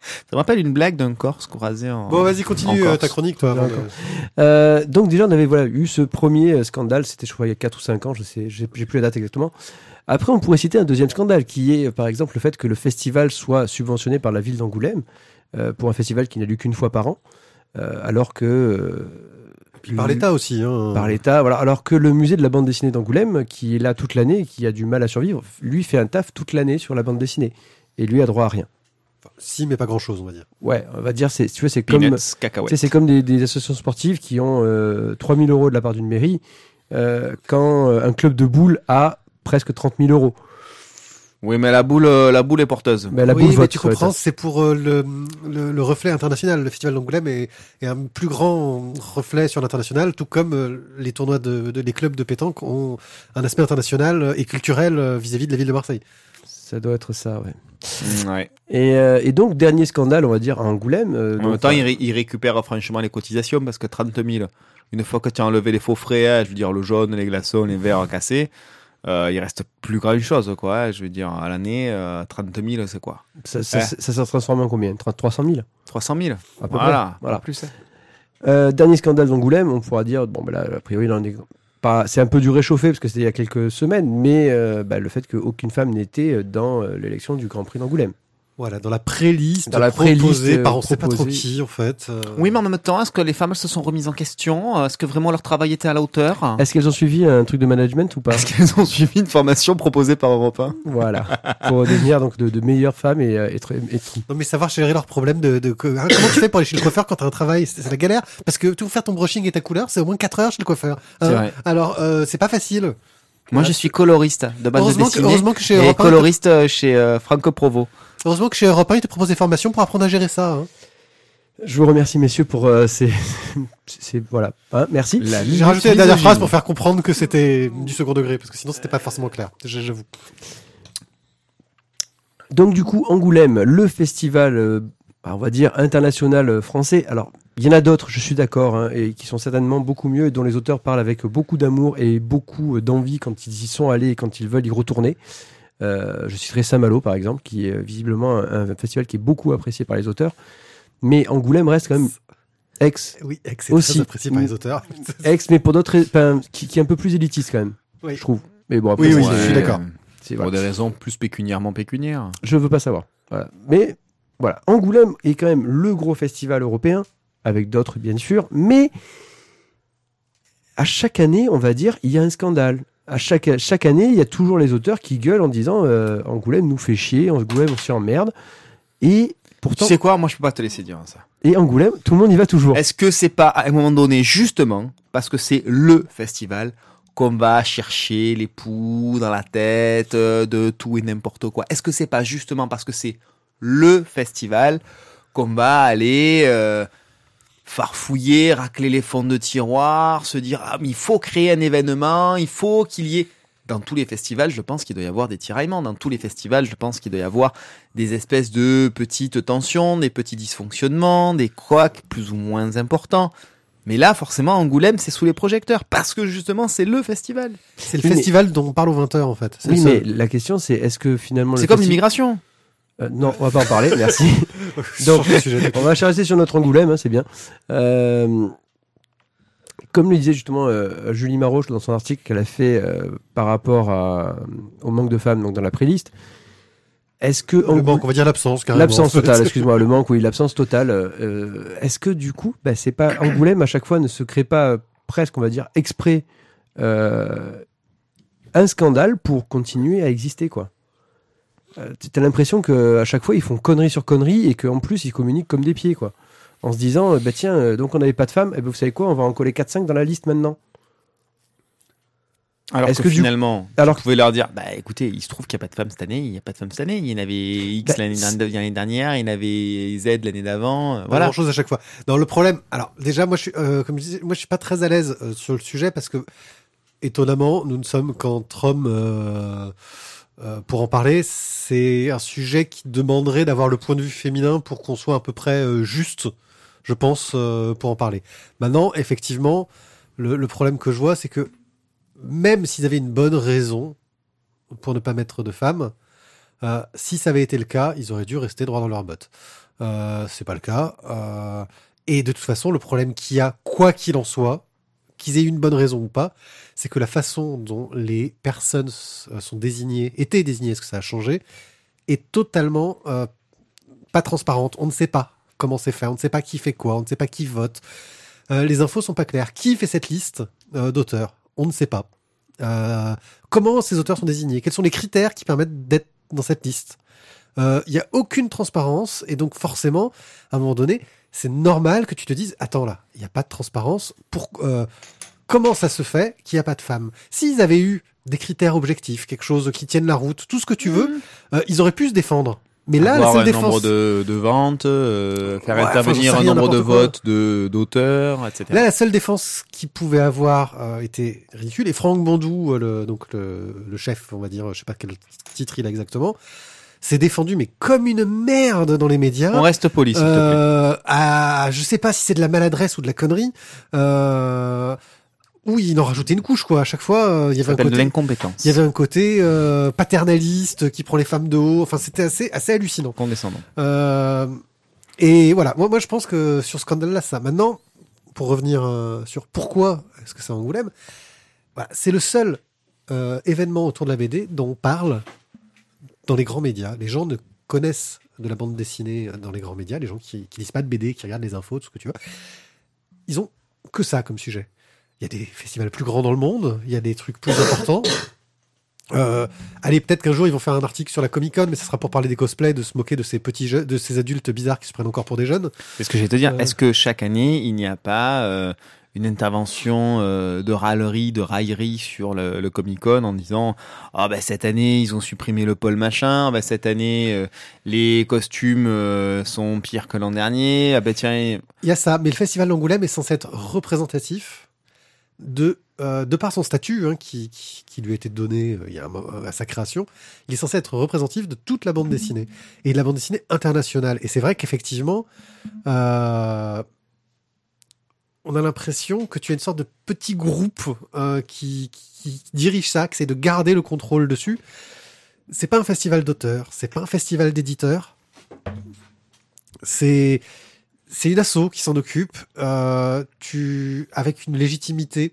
S3: Ça me rappelle une blague d'un Corse qu'on rasait en.
S1: Bon, vas-y, continue euh, ta chronique, toi. avant
S2: D'accord.
S1: de-
S2: Euh, donc déjà on avait voilà eu ce premier euh, scandale, c'était je crois il y a 4 ou 5 ans, je sais, j'ai plus la date exactement. Après on pourrait citer un deuxième scandale qui est par exemple le fait que le festival soit subventionné par la ville d'Angoulême euh, pour un festival qui n'a lieu qu'une fois par an, euh, alors que euh,
S1: Puis par l'État aussi. Hein.
S2: par l'État, voilà, alors que le musée de la bande dessinée d'Angoulême qui est là toute l'année, qui a du mal à survivre, lui fait un taf toute l'année sur la bande dessinée et lui a droit à rien.
S1: Enfin, si, mais pas grand-chose, on va dire.
S2: Ouais, on va dire c'est tu vois c'est comme c'est comme des, des associations sportives qui ont euh, 3000 euros de la part d'une mairie, euh, quand euh, un club de boules a presque 30 000 euros.
S3: Oui, mais la boule, euh, la boule est porteuse.
S2: Mais la
S1: oui,
S2: boule
S1: mais
S2: vote.
S1: tu comprends, c'est pour euh, le, le, le reflet international. Le Festival d'Angoulême est, est un plus grand reflet sur l'international, tout comme euh, les tournois de, de- les clubs de pétanque ont un aspect international et culturel euh, vis-à-vis de la ville de Marseille.
S2: Ça doit être ça, ouais.
S3: Mm, ouais.
S2: Et, euh, et donc, dernier scandale, on va dire, à Angoulême. euh,
S3: En même temps, il, ré- il récupère franchement les cotisations parce que 30 000, une fois que tu as enlevé les faux frais, hein, je veux dire le jaune, les glaçons, les verres cassés, euh, il reste plus grand chose, quoi. hein. Je veux dire, à l'année, euh, 30 000, c'est quoi?
S2: Ça, ça,
S3: Ouais.
S2: ça, se transforme en combien? 30 300 000
S3: 300 000
S2: à peu
S3: Voilà,
S2: près. Voilà.
S3: plus. hein.
S2: Euh, dernier scandale d'Angoulême, on pourra dire, bon, ben là, a priori, là, on est c'est un peu du réchauffé parce que c'était il y a quelques semaines, mais euh, bah, le fait qu'aucune femme n'était dans euh, l'élection du Grand Prix d'Angoulême.
S1: Voilà, dans la pré-liste
S2: Dans la
S1: proposée
S2: pré-list,
S1: par
S2: euh,
S1: on sait pas trop qui en fait. euh.
S3: Oui, mais en même temps, est-ce que les femmes se sont remises en question? Est-ce que vraiment leur travail était à la hauteur?
S2: Est-ce qu'elles ont suivi un truc de management ou pas?
S3: Est-ce qu'elles ont suivi une formation proposée par Europe 1
S2: Voilà, pour devenir donc de, de meilleures femmes et euh, être, être-
S1: Non mais savoir gérer leurs problèmes de, de, hein, comment tu fais pour aller chez le coiffeur quand t'as un travail? C'est la galère parce que tout faire ton brushing et ta couleur c'est au moins 4 heures chez le coiffeur hein.
S3: C'est vrai.
S1: alors euh, c'est pas facile
S3: Moi, je suis coloriste de
S1: que,
S3: dessinée
S1: heureusement que chez
S3: et
S1: Europe 1
S3: coloriste euh, chez euh, Franco Provo.
S1: Heureusement que chez Europe 1 ils te proposent des formations pour apprendre à gérer ça hein.
S2: Je vous remercie messieurs pour euh, ces, ces- voilà, Hein, merci.
S3: La
S1: j'ai rajouté la dernière phrase pour faire comprendre que c'était du second degré parce que sinon c'était pas forcément clair j'avoue
S2: Donc du coup, Angoulême, le festival, euh, bah, on va dire international euh, français. Alors, il y en a d'autres, je suis d'accord, hein, et qui sont certainement beaucoup mieux et dont les auteurs parlent avec beaucoup d'amour et beaucoup d'envie quand ils y sont allés et quand ils veulent y retourner. Euh, je citerai Saint-Malo, par exemple, qui est euh, visiblement un, un festival qui est beaucoup apprécié par les auteurs. Mais Angoulême reste quand même ex,
S1: oui c'est
S2: Aussi.
S1: très apprécié par les auteurs
S2: ex, mais pour d'autres, enfin, qui, qui est un peu plus élitiste quand même,
S1: Oui.
S2: je trouve. Mais bon, après,
S1: Oui, oui, je suis d'accord.
S3: Pour
S2: voilà.
S3: des raisons plus pécuniairement pécuniaires.
S2: Je veux pas savoir. Voilà. Mais voilà, Angoulême est quand même le gros festival européen, avec d'autres bien sûr, mais à chaque année, on va dire, il y a un scandale. À chaque, chaque année, il y a toujours les auteurs qui gueulent en disant euh, Angoulême nous fait chier, Angoulême on s'y emmerde. Et pourtant,
S3: Tu sais quoi Moi, je peux pas te laisser dire ça.
S2: et Angoulême, tout le monde y va toujours.
S3: Est-ce que c'est pas à un moment donné, justement, parce que c'est le festival, qu'on va chercher les poux dans la tête euh, de tout et n'importe quoi? Est-ce que c'est pas justement parce que c'est le festival qu'on va aller euh, farfouiller, racler les fonds de tiroir, se dire ah mais il faut créer un événement, il faut qu'il y ait dans tous les festivals, je pense qu'il doit y avoir des tiraillements. Dans tous les festivals, je pense qu'il doit y avoir des espèces de petites tensions, des petits dysfonctionnements, des couacs plus ou moins importants. Mais là, forcément, Angoulême, c'est sous les projecteurs, parce que justement, c'est le festival.
S1: c'est le
S2: Oui, mais-
S1: festival dont on parle aux 20h en fait
S2: Oui, mais la question c'est est-ce que finalement. le
S3: C'est comme
S2: festi-
S3: l'immigration.
S2: Euh, non, on va pas en parler, merci. Donc. On va rester sur notre Angoulême, hein, c'est bien. Euh, comme le disait justement euh, Julie Maroche dans son article qu'elle a fait par rapport à- au manque de femmes donc dans la préliste, est-ce que
S1: le manque, on va dire l'absence
S2: l'absence totale, excuse-moi, le manque, oui, l'absence totale, est-ce que du coup, bah, c'est pas Angoulême à chaque fois ne se crée pas presque, on va dire, exprès un scandale pour continuer à exister, quoi? Euh, T'as l'impression que à chaque fois ils font connerie sur connerie et qu'en plus ils communiquent comme des pieds, quoi. En se disant, euh, bah tiens, euh, donc on n'avait pas de femmes, et ben vous savez quoi, on va en coller 4-5 dans la liste maintenant.
S3: Alors
S2: Est-ce
S3: que,
S2: que du-
S3: finalement,
S2: alors
S3: vous pouvez leur dire, bah écoutez, il se trouve qu'il n'y a pas de femmes cette année, il n'y a pas de femmes cette année, il y en avait X
S2: Bah,
S3: l'année l'année dernière, il y en avait Z l'année d'avant, euh,
S1: Voilà. grand chose à chaque fois. Non, le problème. Alors déjà, moi, je suis, euh, comme je disais, moi, je suis pas très à l'aise euh, sur le sujet parce que étonnamment, nous ne sommes qu'entre hommes euh, euh, pour en parler. C'est un sujet qui demanderait d'avoir le point de vue féminin pour qu'on soit à peu près euh, juste, je pense, euh, pour en parler. Maintenant, effectivement, le, le problème que je vois, c'est que même s'ils avaient une bonne raison, pour ne pas mettre de femmes. Euh, si ça avait été le cas, ils auraient dû rester droit dans leurs bottes. Euh, c'est pas le cas. Et de toute façon, le problème qu'il y a, quoi qu'il en soit, qu'ils aient une bonne raison ou pas, c'est que la façon dont les personnes euh, sont désignées, étaient désignées, est-ce que ça a changé, est totalement euh, pas transparente. On ne sait pas comment c'est fait, on ne sait pas qui fait quoi, on ne sait pas qui vote. Euh, les infos sont pas claires. Qui fait cette liste d'auteurs? On ne sait pas. Comment ces auteurs sont désignés? Quels sont les critères qui permettent d'être dans cette liste? Il n'y a aucune transparence et donc forcément, à un moment donné, c'est normal que tu te dises attends là, il n'y a pas de transparence. Pour euh, comment ça se fait qu'il n'y a pas de femmes? S'ils avaient eu des critères objectifs, quelque chose qui tienne la route, tout ce que tu veux, euh, ils auraient pu se défendre. Mais là,
S3: Avoir
S1: la
S3: un nombre de, de ventes, euh, faire
S1: Ouais,
S3: intervenir un nombre de votes de d'auteurs, etc.
S1: Là, la seule défense qu'il pouvait avoir euh, était ridicule. Et Franck Bondou, euh, le, donc le, le chef, on va dire, je sais pas quel titre il a exactement, s'est défendu mais comme une merde dans les médias.
S3: On reste poli, s'il te plaît.
S1: Euh, à, je sais pas si c'est de la maladresse ou de la connerie. Euh, oui, il en rajoutait une couche quoi. À chaque fois, euh, il y avait un côté,
S3: l'incompétence.
S1: il y avait un côté euh, paternaliste qui prend les femmes de haut. Enfin, c'était assez assez hallucinant.
S3: Condescendant.
S1: Euh, et voilà, moi, moi je pense que sur ce scandale-là, ça. Maintenant, pour revenir euh, sur pourquoi est-ce que c'est Angoulême, voilà, c'est le seul euh, événement autour de la BD dont on parle dans les grands médias. Les gens ne connaissent de la bande dessinée dans les grands médias, les gens qui, qui lisent pas de BD, qui regardent les infos, tout ce que tu veux. Ils ont que ça comme sujet. Il y a des festivals plus grands dans le monde, il y a des trucs plus importants. Euh, allez, peut-être qu'un jour ils vont faire un article sur la Comic Con, mais ce sera pour parler des cosplays, de se moquer de ces petits jeux, de ces adultes bizarres qui se prennent encore pour des jeunes.
S3: C'est ce que j'allais te dire.
S1: Euh.
S3: Est-ce que chaque année, il n'y a pas euh, une intervention euh, de râlerie, de raillerie sur le, Comic Con en disant ah ben cette année ils ont supprimé le pôle machin, ah ben cette année euh, les costumes euh, sont pires que l'an dernier, ah ben tiens
S1: Il y a ça, mais le festival d'Angoulême est censé être représentatif de, de par son statut hein, qui, qui, lui a été donné il y a un à sa création, il est censé être représentatif de toute la bande dessinée et de la bande dessinée internationale. Et c'est vrai qu'effectivement, on a l'impression que tu as une sorte de petit groupe euh, qui, dirige ça, qui essaie de garder le contrôle dessus. C'est pas un festival d'auteurs, c'est pas un festival d'éditeurs. C'est c'est une asso qui s'en occupe, euh, tu, avec une légitimité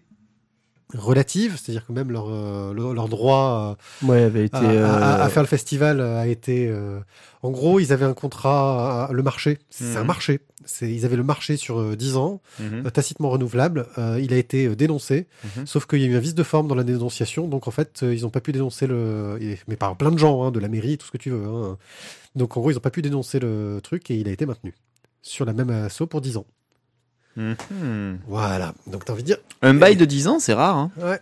S1: relative, c'est-à-dire que même leur, euh, leur, leur droit
S2: Ouais, avait été.
S1: euh, à, à- à
S2: euh,
S1: faire le festival a été... euh, en gros, ils avaient un contrat, à- le marché, c'est un
S3: Mhm.
S1: marché, c'est, ils avaient le marché sur euh, 10 ans,
S3: Mhm.
S1: euh, tacitement renouvelable, euh, il a été euh, dénoncé,
S3: Mhm.
S1: sauf qu'il y a eu un vice de forme dans la dénonciation, donc en fait, euh, ils n'ont pas pu dénoncer le... Mais par plein de gens, hein, de la mairie, tout ce que tu veux. hein. Donc en gros, ils n'ont pas pu dénoncer le truc et il a été maintenu sur la même asso pour 10 ans.
S3: Mhm.
S1: Voilà, donc t'as envie de dire...
S3: Un bail de 10 ans, c'est rare. Hein.
S1: Ouais.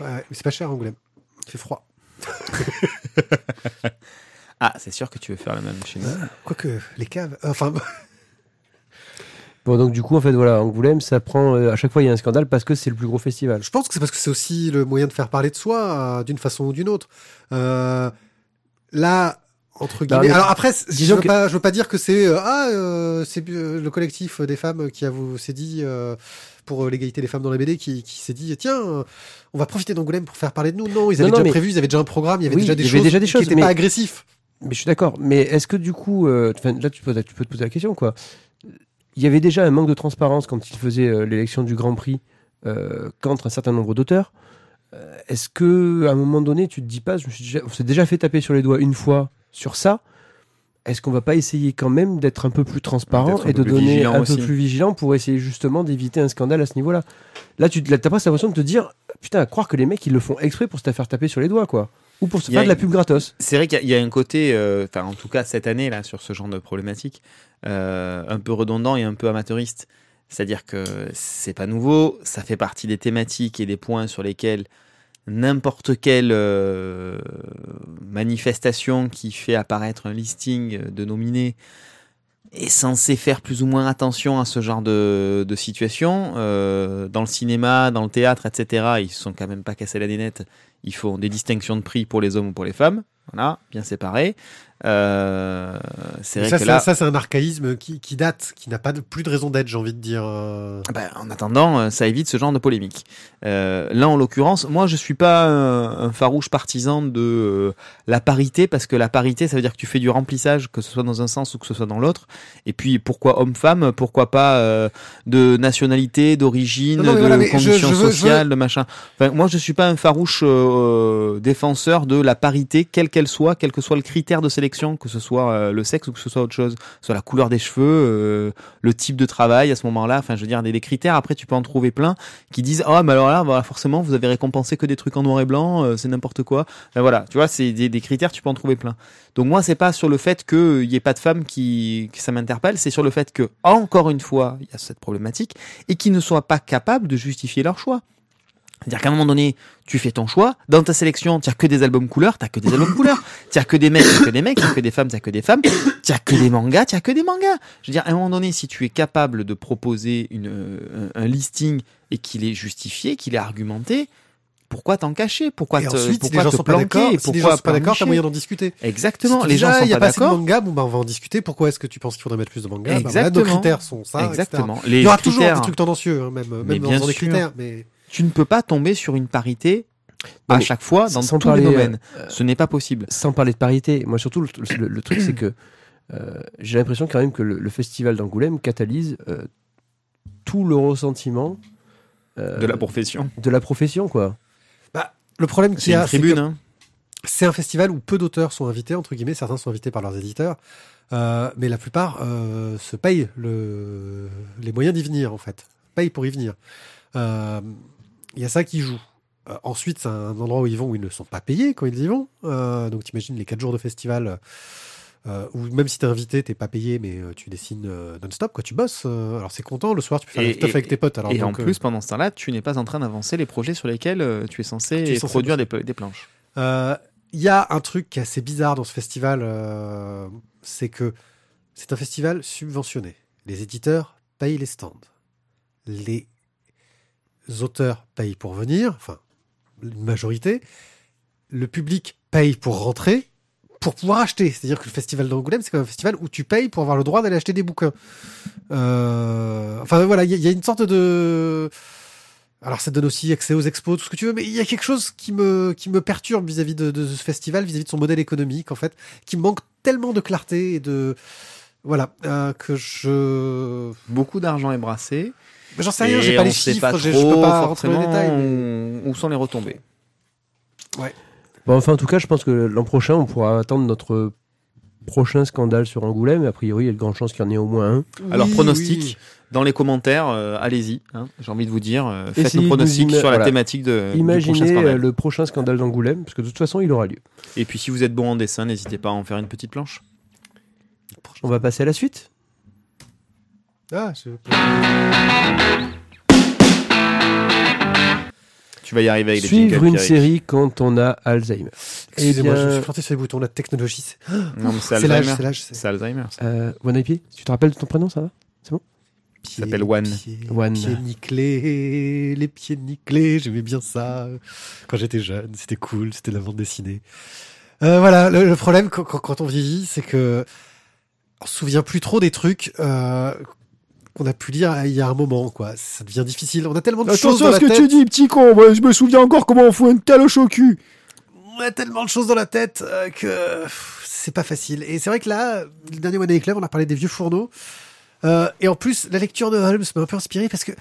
S1: Ouais, mais c'est pas cher Angoulême. Il fait froid.
S3: Ah, c'est sûr que tu veux faire la même chez nous.
S1: Quoique, les caves... euh, Enfin,
S2: Bon, donc du coup, en fait, voilà, Angoulême, ça prend. euh, à chaque fois, il y a un scandale parce que c'est le plus gros festival.
S1: je pense que c'est parce que c'est aussi le moyen de faire parler de soi, euh, d'une façon ou d'une autre. Euh, là, entre guillemets...
S2: mais-
S1: Alors après, je veux,
S2: que-
S1: pas, je veux pas dire que c'est... euh, ah, euh, c'est euh, le collectif des femmes qui a vous s'est dit... pour l'égalité des femmes dans la BD, qui, qui s'est dit tiens, on va profiter d'Angoulême pour faire parler de nous. Non, ils avaient
S2: Non, non,
S1: déjà
S2: mais-
S1: prévu, ils avaient déjà un programme, il y avait
S2: Oui,
S1: déjà des
S2: il y avait
S1: choses
S2: déjà des
S1: qui
S2: choses,
S1: n'étaient
S2: mais-
S1: pas agressifs.
S2: Mais je suis d'accord. Mais est-ce que du coup, là, tu peux, tu peux te poser la question, quoi. Il y avait déjà un manque de transparence quand il faisait euh, l'élection du Grand Prix contre un certain nombre d'auteurs. Est-ce que à un moment donné, tu te dis pas, je me suis déjà, on s'est déjà fait taper sur les doigts une fois sur ça. Est-ce qu'on va pas essayer quand même d'être un peu plus transparent et de donner un
S3: aussi.
S2: peu plus vigilant pour essayer justement d'éviter un scandale à ce niveau-là? Là, tu n'as pas l'impression de te dire, putain, à croire que les mecs ils le font exprès pour se faire taper sur les doigts, quoi, ou pour se faire de la pub gratos.
S3: C'est vrai qu'il y a- il y, a un côté, euh, enfin en tout cas cette année là sur ce genre de problématique, euh, un peu redondant et un peu amateuriste. C'est-à-dire que c'est pas nouveau, ça fait partie des thématiques et des points sur lesquels n'importe quelle euh, manifestation qui fait apparaître un listing de nominés est censé faire plus ou moins attention à ce genre de, situation. Euh, dans le cinéma, dans le théâtre, etc., ils se sont quand même pas cassés la nénette ils font des distinctions de prix pour les hommes ou pour les femmes. Voilà, bien séparés. Euh, c'est
S1: ça,
S3: là,
S1: ça, c'est un archaïsme qui, qui date, qui n'a pas de, plus de raison d'être, j'ai envie de dire. euh.
S3: Ben, en attendant, euh, ça évite ce genre de polémique. Euh, là, en l'occurrence, moi, je suis pas un, un farouche partisan de euh, la parité, parce que la parité, ça veut dire que tu fais du remplissage, que ce soit dans un sens ou que ce soit dans l'autre. Et puis, pourquoi homme-femme? Pourquoi pas de nationalité, d'origine, de
S1: voilà, veux- veux-
S3: sociales, de machin. Enfin, moi, je suis pas un farouche défenseur de la parité, quelle qu'elle soit, quel que soit le critère de sélection, que ce soit euh, le sexe ou que ce soit autre chose, soit la couleur des cheveux, euh, le type de travail à ce moment-là. Enfin, je veux dire, des, critères. Après, tu peux en trouver plein qui disent ah mais alors là, voilà, forcément, vous avez récompensé que des trucs en noir et blanc, euh, c'est n'importe quoi. Enfin, voilà, tu vois, c'est des, critères, tu peux en trouver plein. Donc moi, c'est pas sur le fait qu'il y ait pas de femmes qui, ça m'interpelle, c'est sur le fait que encore une fois, il y a cette problématique et qu'ils ne soient pas capables de justifier leur choix. C'est-à-dire qu'à un moment donné, tu fais ton choix. Dans ta sélection, tu que des albums couleurs, t'as que des albums couleurs. Tu que des mecs, t'as que des mecs, tu que des femmes, t'as que des femmes. Tu que des mangas, tu que des mangas. Je veux dire, à un moment donné, si tu es capable de proposer une, euh, un, un listing et qu'il est justifié, qu'il est argumenté, pourquoi t'en cacher? Pourquoi
S1: Et
S3: te,
S1: ensuite, si
S3: pourquoi
S1: les gens
S3: te
S1: sont pas
S3: planquer?
S1: d'accord, si les gens sont pas d'accord, t'as moyen d'en discuter.
S3: Exactement.
S1: Si tu
S3: les gens sont
S1: il y a
S3: pas
S1: pas assez de
S3: d'accord.
S1: manga, bon, bah, on va en discuter. Pourquoi est-ce que tu penses qu'il faudrait mettre plus de manga Bah, voilà,
S3: Exactement.
S1: Nos critères sont ça. etc.
S3: Exactement.
S1: Il
S3: Les
S1: y aura toujours des trucs tendancieux, hein, même, même dans
S3: bien
S1: dans les critères. Mais
S3: tu ne peux pas tomber sur une parité
S2: Non,
S3: à chaque fois dans
S2: sans
S3: tous
S2: parler,
S3: les domaines.
S2: euh,
S3: Ce n'est pas possible.
S2: sans parler de parité, moi surtout le, le- le truc c'est que euh, j'ai l'impression quand même que le, le festival d'Angoulême catalyse euh, tout le ressentiment euh,
S3: De la profession.
S2: de la profession quoi.
S1: le problème
S3: C'est
S1: qu'il y
S3: une
S1: a, c'est
S3: tribune. Hein.
S1: c'est un festival où peu d'auteurs sont invités, entre guillemets. Certains sont invités par leurs éditeurs. Euh, mais la plupart euh, se payent le, les moyens d'y venir, en fait. Payent pour y venir. Il y a ça qui joue. Euh, ensuite, c'est un endroit où ils vont où ils ne sont pas payés quand ils y vont. Euh, donc, t'imagines les 4 jours de festival euh, où même si t'es invité, t'es pas payé, mais euh, tu dessines non-stop, quoi. Tu bosses. alors, c'est content. Le soir, tu peux faire
S3: Et-
S1: des stuff
S3: et-
S1: avec tes potes. Alors,
S3: et en
S1: donc,
S3: plus, pendant ce temps-là, tu n'es pas en train d'avancer les projets sur lesquels tu es censé,
S1: Tu es censé
S3: produire des, des planches.
S1: Il y a un truc qui est assez bizarre dans ce festival, c'est que c'est un festival subventionné. Les éditeurs payent les stands. Les auteurs payent pour venir, enfin, une majorité. Le public paye pour rentrer, pour pouvoir acheter. C'est-à-dire que le festival d'Angoulême, c'est même un festival où tu payes pour avoir le droit d'aller acheter des bouquins. Euh, enfin, voilà, il y, a- une sorte de... Alors ça donne aussi accès aux expos, tout ce que tu veux, mais il y a quelque chose qui me, qui me perturbe vis-à-vis de, de ce festival, vis-à-vis de son modèle économique, en fait, qui manque tellement de clarté et de... Voilà, euh, que je...
S3: Beaucoup d'argent est brassé.
S1: Mais J'en sais rien, j'ai pas les chiffres,
S3: pas trop
S1: je peux pas rentrer dans les détails. mais-
S3: où, sont les retombées.
S2: Bon, enfin en tout cas je pense que l'an prochain on pourra attendre notre prochain scandale sur Angoulême. A priori il y a de grandes chances qu'il y en ait au moins un.
S3: Alors, pronostic,
S1: oui.
S3: dans les commentaires, euh, allez-y. hein, J'ai envie de vous dire, euh, faites
S2: Essayez
S3: nos pronostics sur la
S2: voilà.
S3: thématique de, du prochain
S2: Imaginez euh, le prochain scandale d'Angoulême parce que de toute façon il aura lieu.
S3: Et puis, si vous êtes bon en dessin, n'hésitez pas à en faire une petite planche.
S2: On va passer à la suite.
S1: Ah, je-
S3: Tu vas y arriver avec les
S2: Suivre une série quand on a Alzheimer.
S1: Excusez-moi,
S2: Eh bien-
S1: je me suis planté sur les boutons, la technologie, c'est...
S3: Non, mais c'est
S1: C'est l'âge,
S3: Alzheimer.
S1: c'est l'âge. c'est-
S3: C'est Alzheimer. ça.
S2: Euh, One IP, tu te rappelles de ton prénom ça va
S1: Pieds-
S3: s'appelle One.
S1: Pieds,
S2: One.
S1: pieds nickelés, les pieds nickelés, j'aimais bien ça. Quand j'étais jeune, c'était cool, c'était de la bande dessinée. Euh, voilà, le, le problème quand on vieillit, c'est que on se souvient plus trop des trucs euh, qu'on a pu lire il y a un moment, quoi. Ça devient difficile. On a tellement de choses dans la tête.
S2: dis, petit con. Moi, je me souviens encore comment on fout une taloche au cul.
S1: on a tellement de choses dans la tête euh, que c'est pas facile. Et c'est vrai que là, le dernier One Day Club, on a parlé des vieux fourneaux. Euh, et en plus, la lecture de Holmes m'a un peu inspiré parce que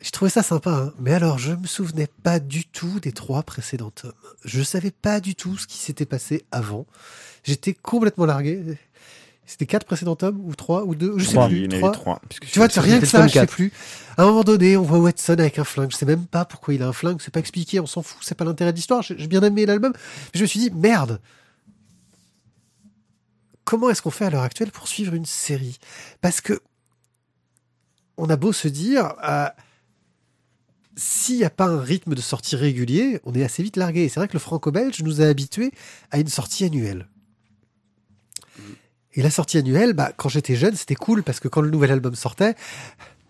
S1: j'ai trouvé ça sympa. hein. Mais alors, je me souvenais pas du tout des trois précédents tomes. Je savais pas du tout ce qui s'était passé avant. J'étais complètement largué. C'était quatre précédents tomes ou trois ou deux, je sais
S2: Trois.
S1: plus.
S3: Il y
S1: trois.
S3: trois. puisque
S1: Tu vois, rien que ça, je sais plus. À un moment donné, on voit Watson avec un flingue. Je sais même pas pourquoi il a un flingue. C'est pas expliqué. On s'en fout. C'est pas l'intérêt de l'histoire. J'ai bien aimé l'album. Mais je me suis dit, merde. Comment est-ce qu'on fait à l'heure actuelle pour suivre une série? Parce que, on a beau se dire, euh, s'il n'y a pas un rythme de sortie régulier, on est assez vite largué. Et c'est vrai que le franco-belge nous a habitués à une sortie annuelle. Et la sortie annuelle, bah, quand j'étais jeune, c'était cool parce que quand le nouvel album sortait,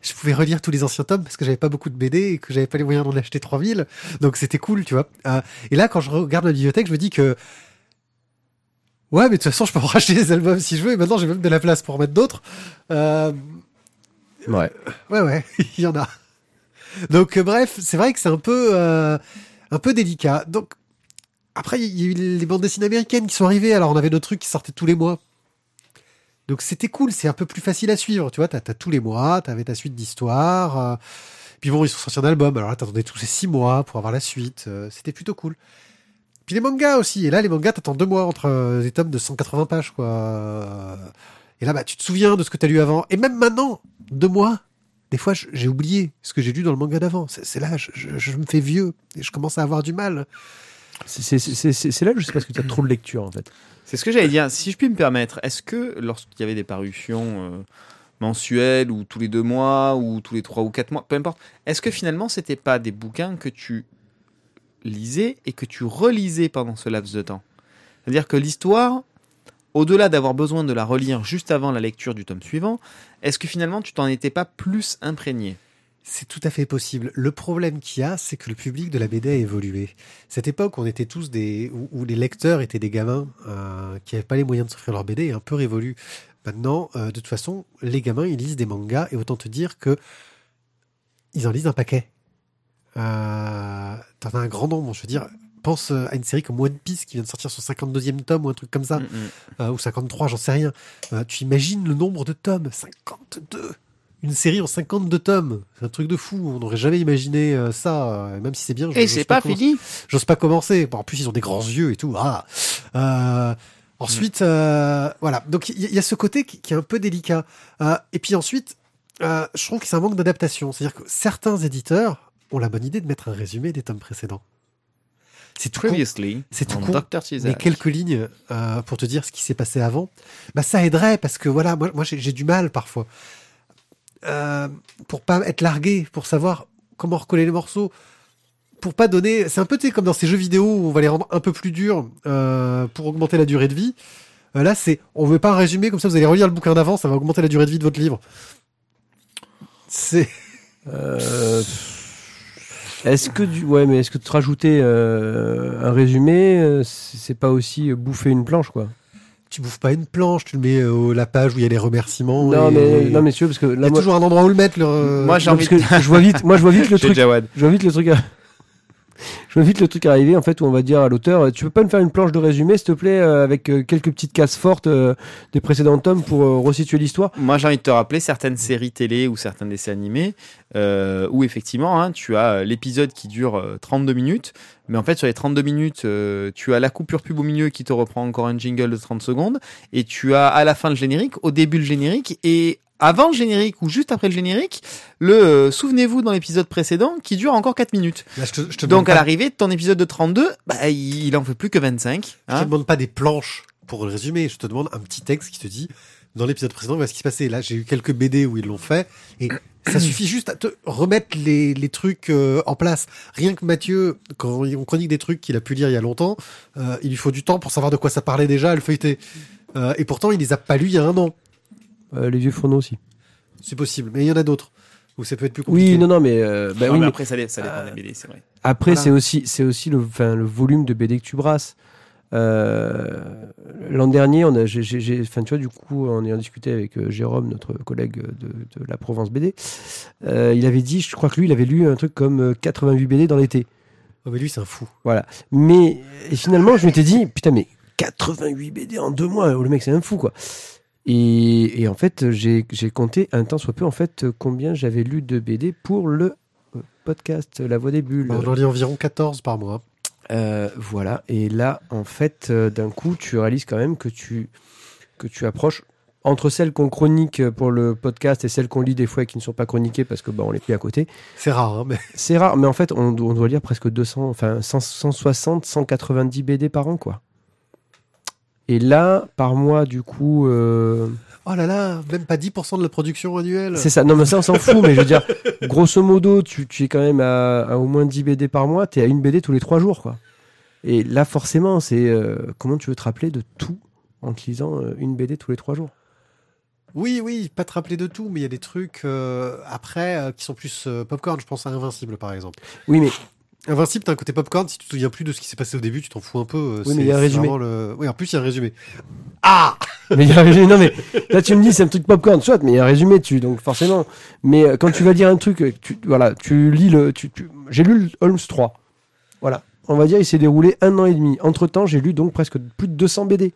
S1: je pouvais relire tous les anciens tomes parce que j'avais pas beaucoup de BD et que j'avais pas les moyens d'en acheter 3000. Donc c'était cool, tu vois. Euh, et là, quand je regarde ma bibliothèque, je me dis que ouais, mais de toute façon, je peux en racheter des albums si je veux. Et maintenant, j'ai même de la place pour en mettre d'autres. Euh,
S2: Ouais.
S1: Ouais, ouais, il y en a. Donc, euh, bref, c'est vrai que c'est un peu, un peu délicat. Donc, après, il y a eu les bandes dessinées américaines qui sont arrivées. Alors, on avait nos trucs qui sortaient tous les mois. Donc, c'était cool. C'est un peu plus facile à suivre. Tu vois, t'as, t'as tous les mois, t'avais ta suite d'histoire. euh, puis bon, ils sont sortis un album. Alors là, t'attendais tous ces six mois pour avoir la suite. euh, c'était plutôt cool. Puis les mangas aussi. Et là, les mangas, t'attends deux mois entre euh, des tomes de 180 pages, quoi. Euh, Et là, bah, tu te souviens de ce que t'as lu avant. Et même maintenant, deux mois, des fois, j'ai oublié ce que j'ai lu dans le manga d'avant. C'est là, je, je- me fais vieux et je commence à avoir du mal.
S2: C'est- là je sais pas parce que tu as trop de lecture en fait.
S3: C'est ce que j'allais dire. Si je puis me permettre, est-ce que lorsqu'il y avait des parutions euh, mensuelles ou tous les deux mois ou tous les trois ou quatre mois, peu importe, est-ce que finalement c'était pas des bouquins que tu lisais et que tu relisais pendant ce laps de temps? C'est-à-dire que l'histoire, au-delà d'avoir besoin de la relire juste avant la lecture du tome suivant, est-ce que finalement tu t'en étais pas plus imprégné?
S1: C'est tout à fait possible. Le problème qu'il y a, c'est que le public de la BD a évolué. Cette époque, on était tous des, où, où les lecteurs étaient des gamins euh, qui n'avaient pas les moyens de s'offrir leur BD, est un peu révolu. Maintenant, euh, de toute façon, les gamins, ils lisent des mangas et autant te dire que ils en lisent un paquet. Euh, T'en as un grand nombre. Je veux dire, pense euh, à une série comme One Piece qui vient de sortir son 52e tome ou un truc comme ça.
S3: Mm, mm.
S1: ou 53, j'en sais rien. Tu imagines le nombre de tomes? 52 Une série en 52 tomes C'est un truc de fou, on n'aurait jamais imaginé euh, ça, euh, même si c'est bien. je-
S3: Et
S1: j'ose
S3: c'est pas
S1: commencer-
S3: fini
S1: J'ose pas commencer. Bon, en plus, ils ont des grands yeux et tout. Ah. Euh, ensuite, euh, voilà. Donc, il y, a ce côté qui, qui est un peu délicat. Euh, et puis ensuite, euh, je trouve que c'est un manque d'adaptation. C'est-à-dire que certains éditeurs ont la bonne idée de mettre un résumé des tomes précédents. C'est tout con.
S3: Previously,
S1: C'est tout
S3: on
S1: con. Mais quelques lignes euh, pour te dire ce qui s'est passé avant, bah ça aiderait parce que voilà, moi, moi j'ai j'ai du mal parfois euh, pour pas être largué, pour savoir comment recoller les morceaux, pour pas donner. C'est un peu comme dans ces jeux vidéo où on va les rendre un peu plus durs euh, pour augmenter la durée de vie. Euh, là, c'est on veut pas un résumé comme ça, vous allez relire le bouquin d'avant, ça va augmenter la durée de vie de votre livre. C'est
S2: est-ce que ouais mais est-ce que te rajouter un résumé c'est pas aussi bouffer une planche quoi?
S1: Tu bouffes pas une planche, tu le mets euh, la page où il y a les remerciements.
S2: Non
S1: et-
S2: mais non mais sûr parce que
S1: il y
S2: là
S1: a
S2: moi,
S1: toujours un endroit où le mettre. Le...
S3: Moi, j'ai
S2: non,
S3: envie
S2: parce que je vois vite moi je vois vite le truc
S3: Jawad.
S2: je vois vite le truc à- je vois vite le truc arriver en fait où on va dire à l'auteur euh, tu peux pas me faire une planche de résumé s'il te plaît euh, avec euh, quelques petites cases fortes des précédents tomes pour resituer l'histoire?
S3: Moi, j'ai envie de te rappeler certaines séries télé ou certains dessins animés où effectivement, hein, tu as l'épisode qui dure euh, 32 minutes, mais en fait, sur les 32 minutes, tu as la coupure pub au milieu qui te reprend encore un jingle de 30 secondes, et tu as à la fin le générique, au début le générique, et avant le générique ou juste après le générique, le euh, souvenez-vous dans l'épisode précédent qui dure encore 4 minutes.
S1: Là, je te, je te
S3: Donc à l'arrivée de ton épisode de 32, bah, il, il en fait plus que 25.
S1: Je te
S3: hein.
S1: demande pas des planches pour le résumer, je te demande un petit texte qui te dit dans l'épisode précédent voilà ce qui se passait. Là, j'ai eu quelques BD où ils l'ont fait et ça suffit juste à te remettre les, les trucs euh, en place. Rien que Mathieu, quand on chronique des trucs qu'il a pu lire il y a longtemps, euh, il lui faut du temps pour savoir de quoi ça parlait déjà, à le feuilleter. Euh, et pourtant, il les a pas lus il y a un an.
S2: Euh, les vieux fourneaux aussi
S1: C'est possible, mais il y en a d'autres où ça peut être plus compliqué.
S2: oui non non mais, euh, bah
S3: Non,
S2: oui,
S3: mais
S2: mais
S3: après, ça, ça dépend
S2: euh,
S3: des BD, c'est vrai.
S2: Après,
S1: Voilà.
S2: c'est aussi, c'est aussi le, enfin, le volume de BD que tu brasses. Euh, L'an dernier, on a, j'ai, j'ai- j'ai- enfin, tu vois, du coup, en ayant discuté avec euh, Jérôme, notre collègue de, de la Provence BD, euh, il avait dit, je crois que lui, il avait lu un truc comme euh, 88 BD dans l'été.
S1: Oh, mais lui, c'est un fou.
S2: Mais et finalement, je m'étais dit, putain, mais 88 BD en deux mois, le mec, c'est un fou, quoi. Et, et en fait, j'ai compté un temps soit peu, en fait, combien j'avais lu de BD pour le euh, podcast La Voix des Bulles.
S1: On en lit environ 14 par mois.
S2: Euh, voilà. Et là, en fait, euh, d'un coup, tu réalises quand même que tu, que tu approches entre celles qu'on chronique pour le podcast et celles qu'on lit des fois et qui ne sont pas chroniquées parce que bah, on les plie à côté.
S1: C'est rare, hein, mais
S2: C'est rare, mais en fait, on, do- on doit lire presque 200, enfin 100 160, 190 BD par an, quoi. Et là, par mois, du coup, euh,
S1: oh là là, même pas 10% de la production annuelle.
S2: c'est ça. Non, mais ça, on s'en fout, mais je veux dire, grosso modo, tu, tu es quand même à, à au moins 10 BD par mois, tu es à une BD tous les 3 jours, quoi. Et là, forcément, c'est euh, comment tu veux te rappeler de tout en te lisant euh, une BD tous les 3 jours?
S1: Oui, oui, pas te rappeler de tout, mais il y a des trucs euh, après euh, qui sont plus euh, popcorn. Je pense à Invincible, par exemple.
S2: Oui, mais
S1: Invincible, t'as un côté popcorn. Si tu te souviens plus de ce qui s'est passé au début, tu t'en fous un peu. euh,
S2: Oui, mais il y a un résumé.
S1: Le... Oui, en plus, il y a un résumé. Ah
S2: Mais il y a un résumé. Non, mais là, tu me dis, c'est un truc popcorn, soit, mais il y a un résumé dessus, donc forcément. Mais euh, quand tu vas dire un truc, euh, tu, voilà, tu lis le. Tu, tu- J'ai lu le Holmes 3. Voilà. On va dire, il s'est déroulé un an et demi. Entre temps, j'ai lu donc presque plus de 200 BD.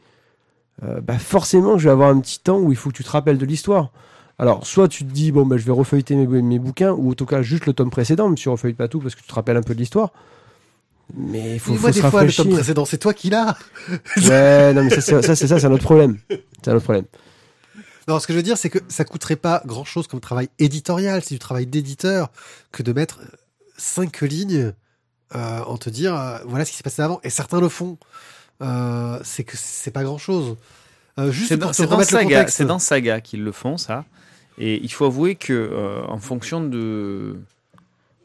S2: Euh, bah forcément, je vais avoir un petit temps où il faut que tu te rappelles de l'histoire. Alors, soit tu te dis, bon, bah, je vais refeuilleter mes, mes bouquins, ou en tout cas, juste le tome précédent, même si tu refeuilles pas tout parce que tu te rappelles un peu de l'histoire. Mais il faut, faut se
S1: des fois, le tome précédent, c'est toi qui l'as.
S2: Ouais, non, mais ça, c'est ça, c'est ça, c'est un autre problème. C'est un autre problème.
S1: Non, ce que je veux dire, c'est que ça coûterait pas grand chose comme travail éditorial, c'est du travail d'éditeur, que de mettre cinq lignes euh, en te dire euh, voilà ce qui s'est passé avant. Et certains le font. Euh, c'est que c'est pas grand chose. juste
S3: C'est
S1: pour
S3: dans,
S1: te
S3: c'est dans
S1: remettre le
S3: Saga,
S1: contexte.
S3: c'est dans Saga qu'ils le font ça. Et il faut avouer que euh, en fonction de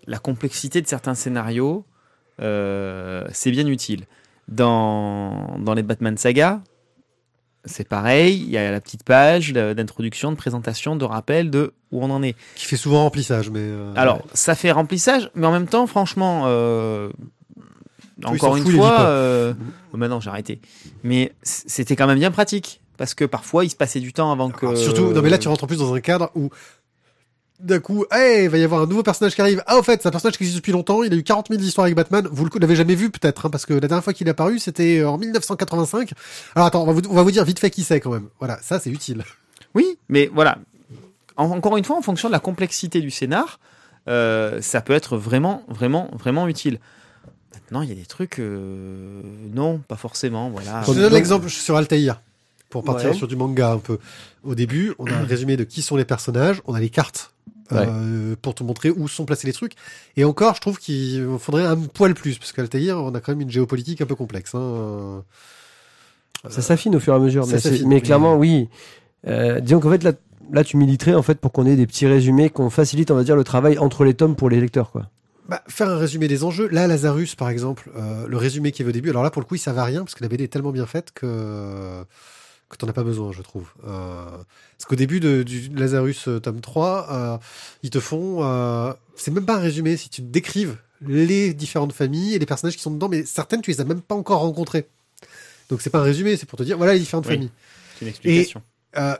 S3: la complexité de certains scénarios, euh, c'est bien utile. Dans, dans les Batman Saga, c'est pareil. Il y a la petite page d'introduction, de présentation, de rappel de où on en est.
S1: Qui fait souvent remplissage, mais. euh,
S3: Alors, ça fait remplissage, mais en même temps, franchement, euh, encore une fois, euh, bon, maintenant j'ai arrêté. Mais c'était quand même bien pratique. Parce que parfois, il se passait du temps avant que.
S1: alors, surtout, non mais là tu rentres en plus dans un cadre où d'un coup, hey, il va y avoir un nouveau personnage qui arrive. Ah, au fait, c'est un personnage qui existe depuis longtemps. Il a eu 40 000 histoires avec Batman. Vous l'avez jamais vu peut-être, hein, parce que la dernière fois qu'il est apparu, c'était en 1985. Alors attends, on va vous, on va vous dire vite fait qui c'est quand même. Voilà, ça c'est utile.
S3: Oui, mais voilà. En- encore une fois, en fonction de la complexité du scénar, euh, ça peut être vraiment, vraiment, vraiment utile. Maintenant, il y a des trucs. euh, non, pas forcément. Voilà.
S1: Je te donne l'exemple sur Altaïr, pour partir
S2: Ouais.
S1: sur du manga un peu. Au début, on a un résumé de qui sont les personnages, on a les cartes euh, pour te montrer où sont placés les trucs. Et encore, je trouve qu'il faudrait un poil plus, parce qu'Altaïr, on a quand même une géopolitique un peu complexe. Hein.
S2: Ça s'affine au fur et à mesure.
S1: Ça
S2: mais, clairement, oui. Euh, disons qu'en fait, là, là, tu militerais en fait pour qu'on ait des petits résumés, qu'on facilite, on va dire, le travail entre les tomes pour les lecteurs, quoi.
S1: Bah, faire un résumé des enjeux. Là, Lazarus, par exemple, euh, le résumé qui est au début. Alors là, pour le coup, servait à rien, parce que la BD est tellement bien faite que, que t'en as pas besoin, je trouve. Euh, parce qu'au début de, du Lazarus euh, tome 3, euh, ils te font. euh, c'est même pas un résumé, si tu décrives les différentes familles et les personnages qui sont dedans, mais certaines, tu les as même pas encore rencontrées. Donc c'est pas un résumé, c'est pour te dire, voilà les différentes
S3: Oui.
S1: familles.
S3: C'est une explication.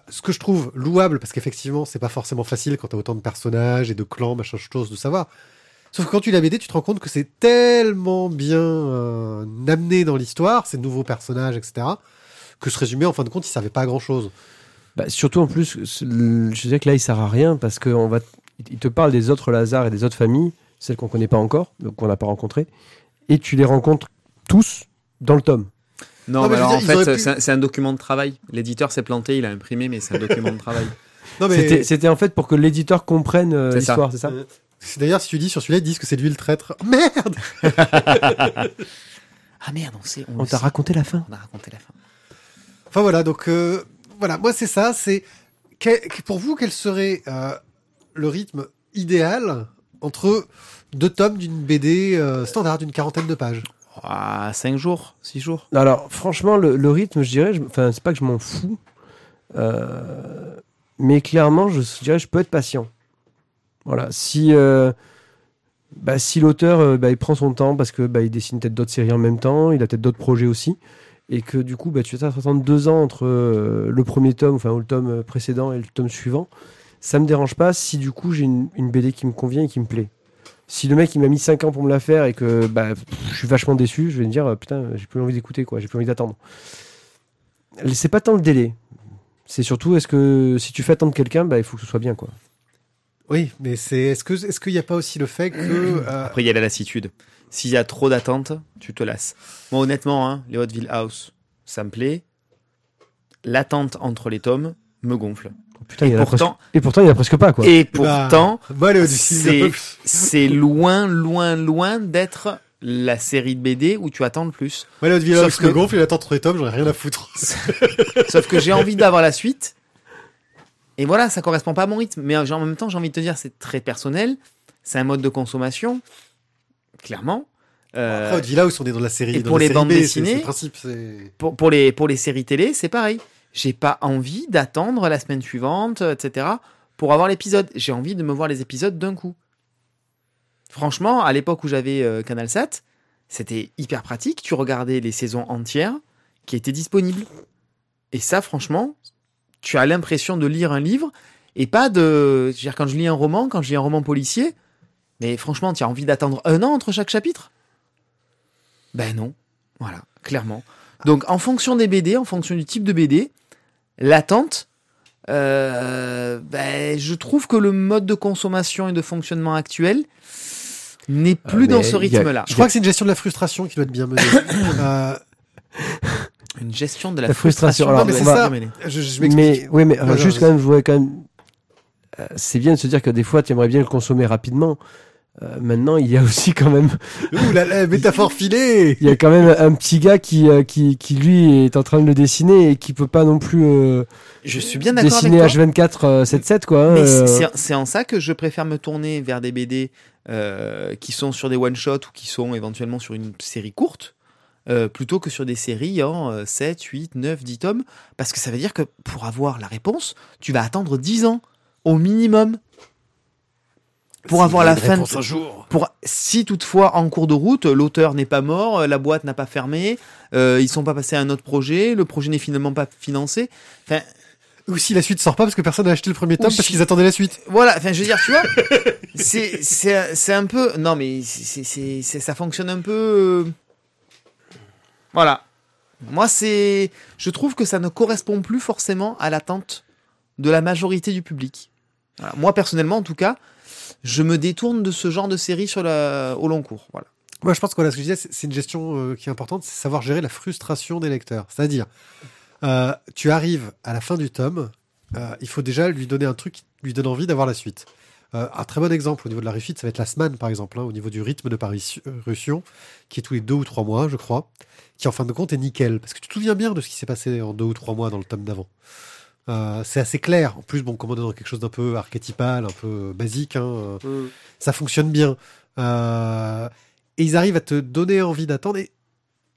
S1: Ce que je trouve louable, parce qu'effectivement, c'est pas forcément facile quand t'as autant de personnages et de clans, machin chose, de savoir. Sauf que quand tu l'as BD, tu te rends compte que c'est tellement bien amené dans l'histoire, ces nouveaux personnages, etc., que ce résumé, en fin de compte, il servait pas à grand chose.
S2: Bah, surtout en plus, je dirais que là, il sert à rien parce qu'on va, il te parle des autres Lazare et des autres familles, celles qu'on connaît pas encore, donc qu'on n'a pas rencontrées, et tu les rencontres tous dans le tome.
S3: Non,
S1: Non, mais
S3: alors, en
S1: dire,
S3: fait,
S1: pu-
S3: c'est un- document de travail. L'éditeur s'est planté, il a imprimé, mais c'est un document de travail.
S1: Non, mais
S2: C'était, en fait pour que l'éditeur comprenne euh, l'histoire, c'est ça
S1: Euh, c'est d'ailleurs, si tu dis sur celui-là, ils disent que c'est lui le traître. Oh, merde
S3: Ah merde, on sait.
S2: On
S3: le
S2: t'a
S3: sait.
S2: raconté la fin.
S3: On a raconté la fin.
S1: Enfin voilà, donc euh, voilà, moi c'est ça, c'est pour vous quel serait euh, le rythme idéal entre deux tomes d'une BD euh, standard d'une quarantaine de pages?
S3: Ah, 5 jours, 6 jours.
S2: Alors, franchement, le, le rythme, je dirais, je- enfin, c'est pas que je m'en fous, euh, mais clairement, je dirais, je peux être patient. Voilà, si, euh, bah, si l'auteur, euh, bah, il prend son temps parce que bah, il dessine peut-être d'autres séries en même temps, il a peut-être d'autres projets aussi, et que du coup, bah, tu vas attendre deux ans entre euh, le premier tome, enfin, ou le tome précédent et le tome suivant, ça me dérange pas si du coup j'ai une, une BD qui me convient et qui me plaît. Si le mec il m'a mis 5 ans pour me la faire et que bah, pff, je suis vachement déçu, je vais me dire euh, putain, j'ai plus envie d'écouter quoi, j'ai plus envie d'attendre. C'est pas tant le délai, c'est surtout est-ce que si tu fais attendre quelqu'un, bah, il faut que ce soit bien quoi.
S1: Oui, mais c'est est-ce que est-ce qu'il n'y a pas aussi le fait que euh,
S3: Après, il y a la lassitude. S'il y a trop d'attentes, tu te lasses. Moi, honnêtement, hein, les Hotville House, ça me plaît. L'attente entre les tomes me gonfle.
S2: Putain, il y en a
S3: pourtant-
S2: presque... Et pourtant il y en a presque pas quoi.
S3: Et
S1: bah,
S3: pourtant,
S1: bah, allez,
S3: c'est c'est loin, loin, loin d'être la série de BD où tu attends le plus.
S1: Ouais, l'autre
S3: Sauf que-
S1: que gonfle, il attend entre les tomes, j'aurais rien à foutre.
S3: Sauf que j'ai envie d'avoir la suite. Et voilà, ça correspond pas à mon rythme. Mais en même temps, j'ai envie de te dire, c'est très personnel. C'est un mode de consommation. Clairement. Euh,
S1: Après, Villa, où on est dans la série,
S3: et
S1: dans
S3: pour les
S1: série
S3: bandes
S1: B, c'est-
S3: dessinées-
S1: c'est le principe, c'est
S3: pour, pour les, pour les séries télé, c'est pareil. j'ai pas envie d'attendre la semaine suivante, etc. pour avoir l'épisode. J'ai envie de me voir les épisodes d'un coup. Franchement, à l'époque où j'avais euh, Canal 7, c'était hyper pratique. Tu regardais les saisons entières qui étaient disponibles. Et ça, franchement, tu as l'impression de lire un livre et pas de. Je veux dire, quand je lis un roman, quand je lis un roman policier, mais franchement, tu as envie d'attendre un an entre chaque chapitre? Ben non. Voilà, clairement. Donc, en fonction des BD, en fonction du type de BD, l'attente, euh, ben, je trouve que le mode de consommation et de fonctionnement actuel n'est plus
S2: mais
S3: dans ce rythme-là.
S1: Je crois que c'est une gestion de la frustration qui doit être bien menée. Euh,
S3: Une gestion de la,
S2: La frustration.
S3: frustration.
S2: Alors,
S1: non, mais c'est
S2: va-
S1: ça. Je.
S2: Mais oui, mais euh, juste
S1: non,
S2: quand même, je voudrais quand même. euh, c'est bien de se dire que des fois, tu aimerais bien le consommer rapidement. Euh, maintenant, il y a aussi quand même,
S1: Ouh là là, métaphore filée
S2: il y a quand même un petit gars qui, euh, qui, qui lui est en train de le dessiner et qui peut pas non plus euh,
S3: Je suis bien d'accord avec
S2: dessiner
S3: toi.
S2: H24 euh, 7-7 quoi. hein,
S3: Mais c'est- en ça que je préfère me tourner vers des BD qui sont sur des one-shots ou qui sont éventuellement sur une série courte, plutôt que sur des séries en euh, 7, 8, 9, 10 tomes, parce que ça veut dire que pour avoir la réponse, tu vas attendre 10 ans, au minimum, pour avoir la fin. de-
S1: un jour.
S3: Pour, si toutefois en cours de route, l'auteur n'est pas mort, la boîte n'a pas fermé, euh, ils sont pas passés à un autre projet, le projet n'est finalement pas financé. Enfin,
S1: Ou si la suite sort pas parce que personne n'a acheté le premier tome parce qu'ils attendaient la suite.
S3: Voilà, enfin, je veux dire, tu vois, c'est, c'est, c'est un peu, non, mais c'est, c'est, c'est- ça fonctionne un peu, euh, voilà. Moi, c'est, je trouve que ça ne correspond plus forcément à l'attente de la majorité du public. Voilà. Moi, personnellement, en tout cas, je me détourne de ce genre de série au long cours. Voilà.
S1: Moi, je pense que voilà, ce que je disais, c'est- une gestion euh, qui est importante, c'est savoir gérer la frustration des lecteurs. C'est-à-dire, euh, tu arrives à la fin du tome, euh, il faut déjà lui donner un truc qui lui donne envie d'avoir la suite. Un très bon exemple au niveau de la refit, ça va être la semaine, par exemple, hein, au niveau du rythme de parution, qui est tous les deux ou trois mois, je crois, qui en fin de compte est nickel. Parce que tu te souviens bien de ce qui s'est passé en deux ou trois mois dans le tome d'avant. Euh, c'est assez clair. En plus, bon, comme on est dans quelque chose d'un peu archétypal, un peu basique, hein, euh, ça fonctionne bien. Euh, et ils arrivent à te donner envie d'attendre. Et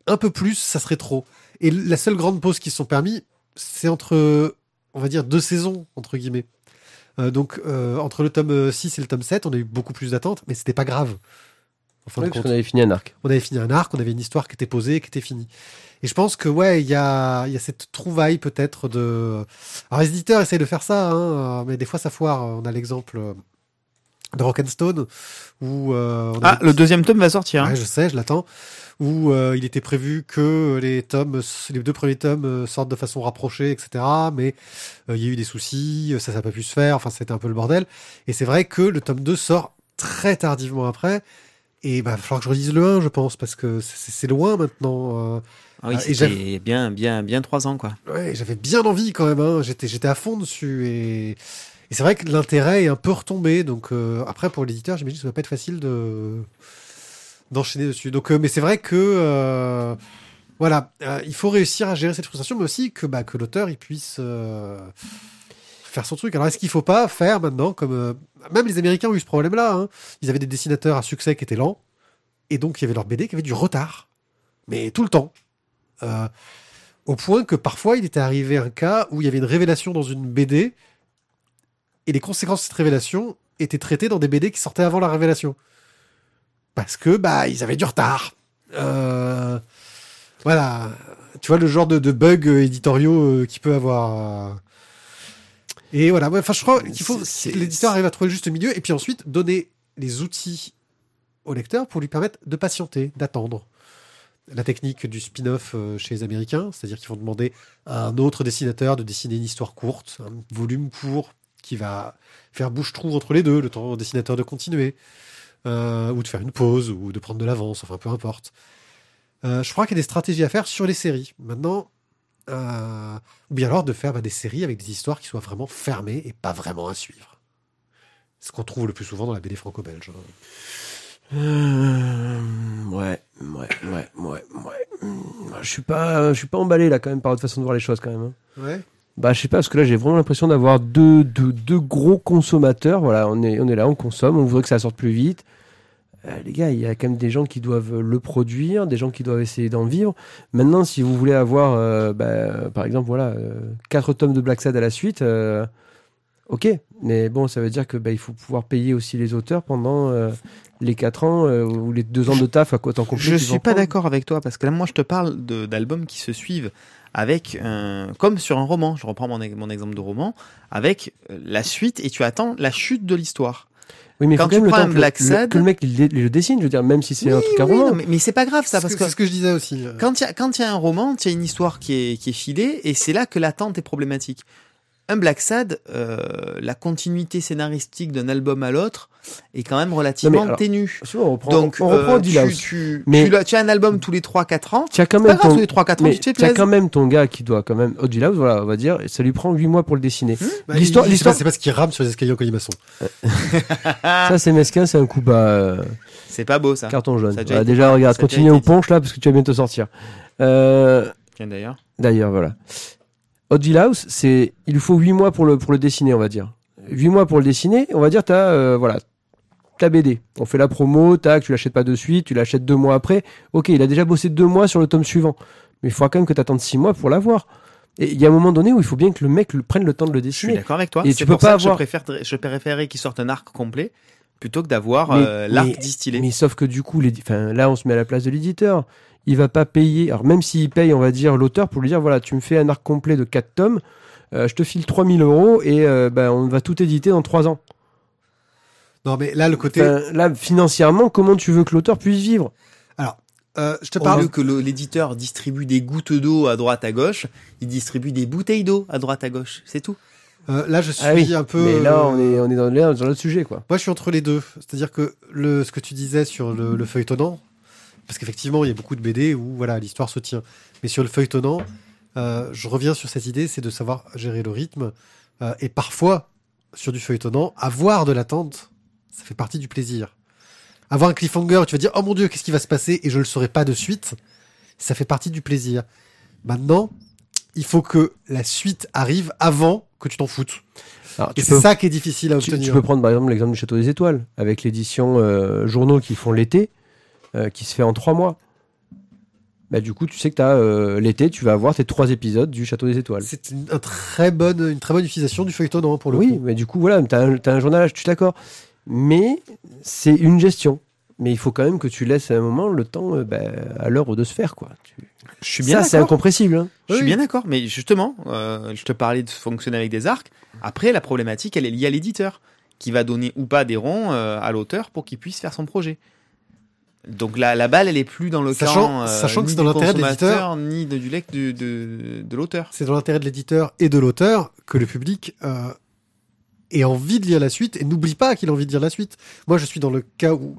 S1: un peu plus, ça serait trop. Et la seule grande pause qu'ils se sont permis, c'est entre, on va dire, deux saisons, entre guillemets. Euh, donc, euh, entre le tome 6 et le tome 7, on a eu beaucoup plus d'attentes, mais c'était pas grave. En fin
S2: ouais,
S1: de
S2: parce
S1: compte.
S2: qu'on avait fini un arc.
S1: On avait fini un arc, on avait une histoire qui était posée, qui était finie. Et je pense que ouais, il y a, il y a cette trouvaille peut-être de. Alors les éditeurs essayent de faire ça, hein, mais des fois ça foire. On a l'exemple de Rock'n'Stone où. euh, on
S3: Ah, le deuxième tome va sortir. hein.
S1: Ouais, je sais, je l'attends. Où euh, il était prévu que les tomes, les deux premiers tomes euh, sortent de façon rapprochée, etc. Mais euh, il y a eu des soucis, euh, ça n'a pas pu se faire. Enfin, c'était un peu le bordel. Et c'est vrai que le tome 2 sort très tardivement après. Et bah, il va falloir que je relise le 1, je pense, parce que c'est loin maintenant. euh.
S3: Ah oui, c'était bien, bien, bien trois ans, quoi.
S1: Ouais, j'avais bien envie quand même. Hein. J'étais, à fond dessus. Et, et c'est vrai que l'intérêt est un peu retombé. Donc euh, après, pour l'éditeur, j'imagine que ça va pas être facile de d'enchaîner dessus. Donc, euh, mais c'est vrai que euh, voilà, il faut réussir à gérer cette frustration, mais aussi que bah, que l'auteur il puisse son truc. Alors est-ce qu'il faut pas faire maintenant comme euh, même les Américains ont eu ce problème-là. hein. Ils avaient des dessinateurs à succès qui étaient lents, et donc il y avait leur BD qui avait du retard, mais tout le temps. Euh, au point que parfois il était arrivé un cas où il y avait une révélation dans une BD et les conséquences de cette révélation étaient traitées dans des BD qui sortaient avant la révélation. Parce que bah ils avaient du retard. Euh, voilà, tu vois le genre de, bugs éditoriaux euh, qu'il peut avoir. Et voilà, enfin je crois qu'il faut que l'éditeur arrive à trouver le juste milieu et puis ensuite donner les outils au lecteur pour lui permettre de patienter, d'attendre la technique du spin-off euh, chez les Américains, c'est-à-dire qu'ils vont demander à un autre dessinateur de dessiner une histoire courte, un volume court, qui va faire bouche-trou entre les deux, le temps au dessinateur de continuer, euh, ou de faire une pause, ou de prendre de l'avance, enfin peu importe. Euh, je crois qu'il y a des stratégies à faire sur les séries. Maintenant, euh, ou bien alors de faire bah, des séries avec des histoires qui soient vraiment fermées et pas vraiment à suivre. Ce qu'on trouve le plus souvent dans la BD franco-belge. hein.
S2: Euh, ouais, ouais, ouais, ouais, ouais. Hum, Je suis pas, je suis pas emballé là quand même par votre façon de voir les choses quand même. hein.
S1: Ouais.
S2: Bah je sais pas parce que là j'ai vraiment l'impression d'avoir deux, deux, deux gros consommateurs. Voilà, on est, on est là, on consomme, on voudrait que ça sorte plus vite. Euh, les gars, il y a quand même des gens qui doivent le produire, des gens qui doivent essayer d'en vivre. Maintenant, si vous voulez avoir, euh, bah, par exemple, voilà, euh, quatre tomes de Black Sad à la suite, euh, ok. Mais bon, ça veut dire que bah, il faut pouvoir payer aussi les auteurs pendant euh, les quatre ans euh, ou les deux ans de taf à quoi complet.
S3: Je suis pas d'accord avec toi parce que là, moi, je te parle d'albums qui se suivent avec, un- comme sur un roman. Je reprends mon, mon exemple de roman avec euh, la suite et tu attends la chute de l'histoire.
S2: Oui, mais
S3: Quand
S2: faut quand
S3: tu prends
S2: temps
S3: un
S2: que,
S3: Black
S2: le,
S3: Sad-
S2: que le mec il, le dessine. Je veux dire, même si c'est un truc à
S3: oui,
S2: roman.
S3: non, mais, mais c'est pas grave ça parce
S1: ce
S3: que
S1: c'est ce que je disais aussi.
S3: quand il y a quand il y a un roman, il y a une histoire qui est qui est filée et c'est là que l'attente est problématique. Un Black Sad, euh, la continuité scénaristique d'un album à l'autre est quand même relativement
S2: alors,
S3: ténue.
S2: On reprend,
S3: Donc,
S2: on reprend
S3: euh, tu,
S2: House.
S3: tu,
S2: Mais-
S3: tu, as un album tous les 3-4 ans.
S2: Tu as quand
S3: pas
S2: même
S3: grave,
S2: ton,
S3: tous les 3-4 ans,
S2: mais
S3: tu te fais
S2: tu as
S3: plaisir.
S2: quand même ton gars qui doit quand même House, voilà, on va dire, et ça lui prend 8 mois pour le dessiner.
S1: Bah,
S2: L'histoire- l'histoire-
S1: C'est parce qu'il rame sur les escaliers en colimaçon.
S2: Ça, c'est mesquin, c'est un coup bas, euh,
S3: C'est pas beau ça.
S2: carton jaune.
S3: Ça déjà
S2: regarde, continue au punch là, parce que tu vas bientôt sortir. Euh,
S3: Tiens d'ailleurs.
S2: D'ailleurs, voilà. Oddly House, c'est, il lui faut 8 mois pour le, pour le dessiner, on va dire. 8 mois pour le dessiner, on va dire, t'as, euh, voilà, ta BD. On fait la promo, tac, tu l'achètes pas de suite, tu l'achètes deux mois après. Ok, il a déjà bossé deux mois sur le tome suivant. Mais il faudra quand même que t'attendes 6 mois pour l'avoir. Et il y a un moment donné où il faut bien que le mec le, prenne le temps de le
S3: Je suis
S2: dessiner.
S3: d'accord avec toi.
S2: Et
S3: C'est
S2: tu peux
S3: pour
S2: pas
S3: ça
S2: avoir-
S3: que je préfère je préférerais qu'il sorte un arc complet plutôt que d'avoir euh, l'arc distillé.
S2: Mais sauf que du coup, là, on se met à la place de l'éditeur. Il va pas payer. Alors, même s'il paye, on va dire, l'auteur pour lui dire voilà, tu me fais un arc complet de 4 tomes, euh, je te file 3000 euros et euh, ben, on va tout éditer dans 3 ans.
S1: Non, mais là, le côté.
S2: Enfin, là, financièrement, comment tu veux que l'auteur puisse vivre?
S1: Euh, je te
S3: Au
S1: parle.
S3: lieu que l'éditeur distribue des gouttes d'eau à droite à gauche, il distribue des bouteilles d'eau à droite à gauche. C'est tout.
S1: euh, là, je suis
S2: Ah oui,
S1: un peu.
S2: Mais là, on est, on est dans l'autre sujet, quoi.
S1: Moi, je suis entre les deux. C'est-à-dire que le, ce que tu disais sur le, le feuilletonnant, parce qu'effectivement, il y a beaucoup de BD où voilà l'histoire se tient. Mais sur le feuilletonnant, euh, je reviens sur cette idée, c'est de savoir gérer le rythme. Euh, et parfois, sur du feuilletonnant, avoir de l'attente, ça fait partie du plaisir. Avoir un cliffhanger, tu vas dire, oh mon dieu, qu'est-ce qui va se passer Et je le saurai pas de suite, ça fait partie du plaisir. Maintenant, il faut que la suite arrive avant que tu t'en foutes.
S2: Alors,
S1: Et
S2: tu
S1: c'est ça qui est difficile à
S2: tu,
S1: obtenir.
S2: tu peux prendre par exemple l'exemple du Château des Étoiles, avec l'édition euh, journaux qui font l'été, euh, qui se fait en 3 mois. Bah, du coup, tu sais que t'as, euh, l'été, tu vas avoir tes trois épisodes du Château des Étoiles.
S1: C'est une, un très bonne, une très bonne utilisation du feuilletonnant pour le
S2: oui,
S1: coup.
S2: mais du coup, voilà, t'as un, t'as un journal, je suis d'accord. Mais c'est une gestion. Mais il faut quand même que tu laisses à un moment le temps euh, bah, à l'heure de se faire, quoi. Tu-
S3: Je suis
S2: Ça, c'est incompressible. hein.
S3: Je suis
S1: Oui.
S3: bien d'accord, mais justement, euh, je te parlais de fonctionner avec des arcs. Après, la problématique, elle est liée à l'éditeur, qui va donner ou pas des ronds euh, à l'auteur pour qu'il puisse faire son projet. Donc la, la balle, elle est plus dans le
S1: Sachant-
S3: camp euh,
S1: sachant que c'est dans l'intérêt de
S3: consommateur, ni de, du lec de, de, de l'auteur.
S1: C'est dans l'intérêt de l'éditeur et de l'auteur que le public euh, ait envie de lire la suite et n'oublie pas qu'il a envie de lire la suite. Moi, je suis dans le cas où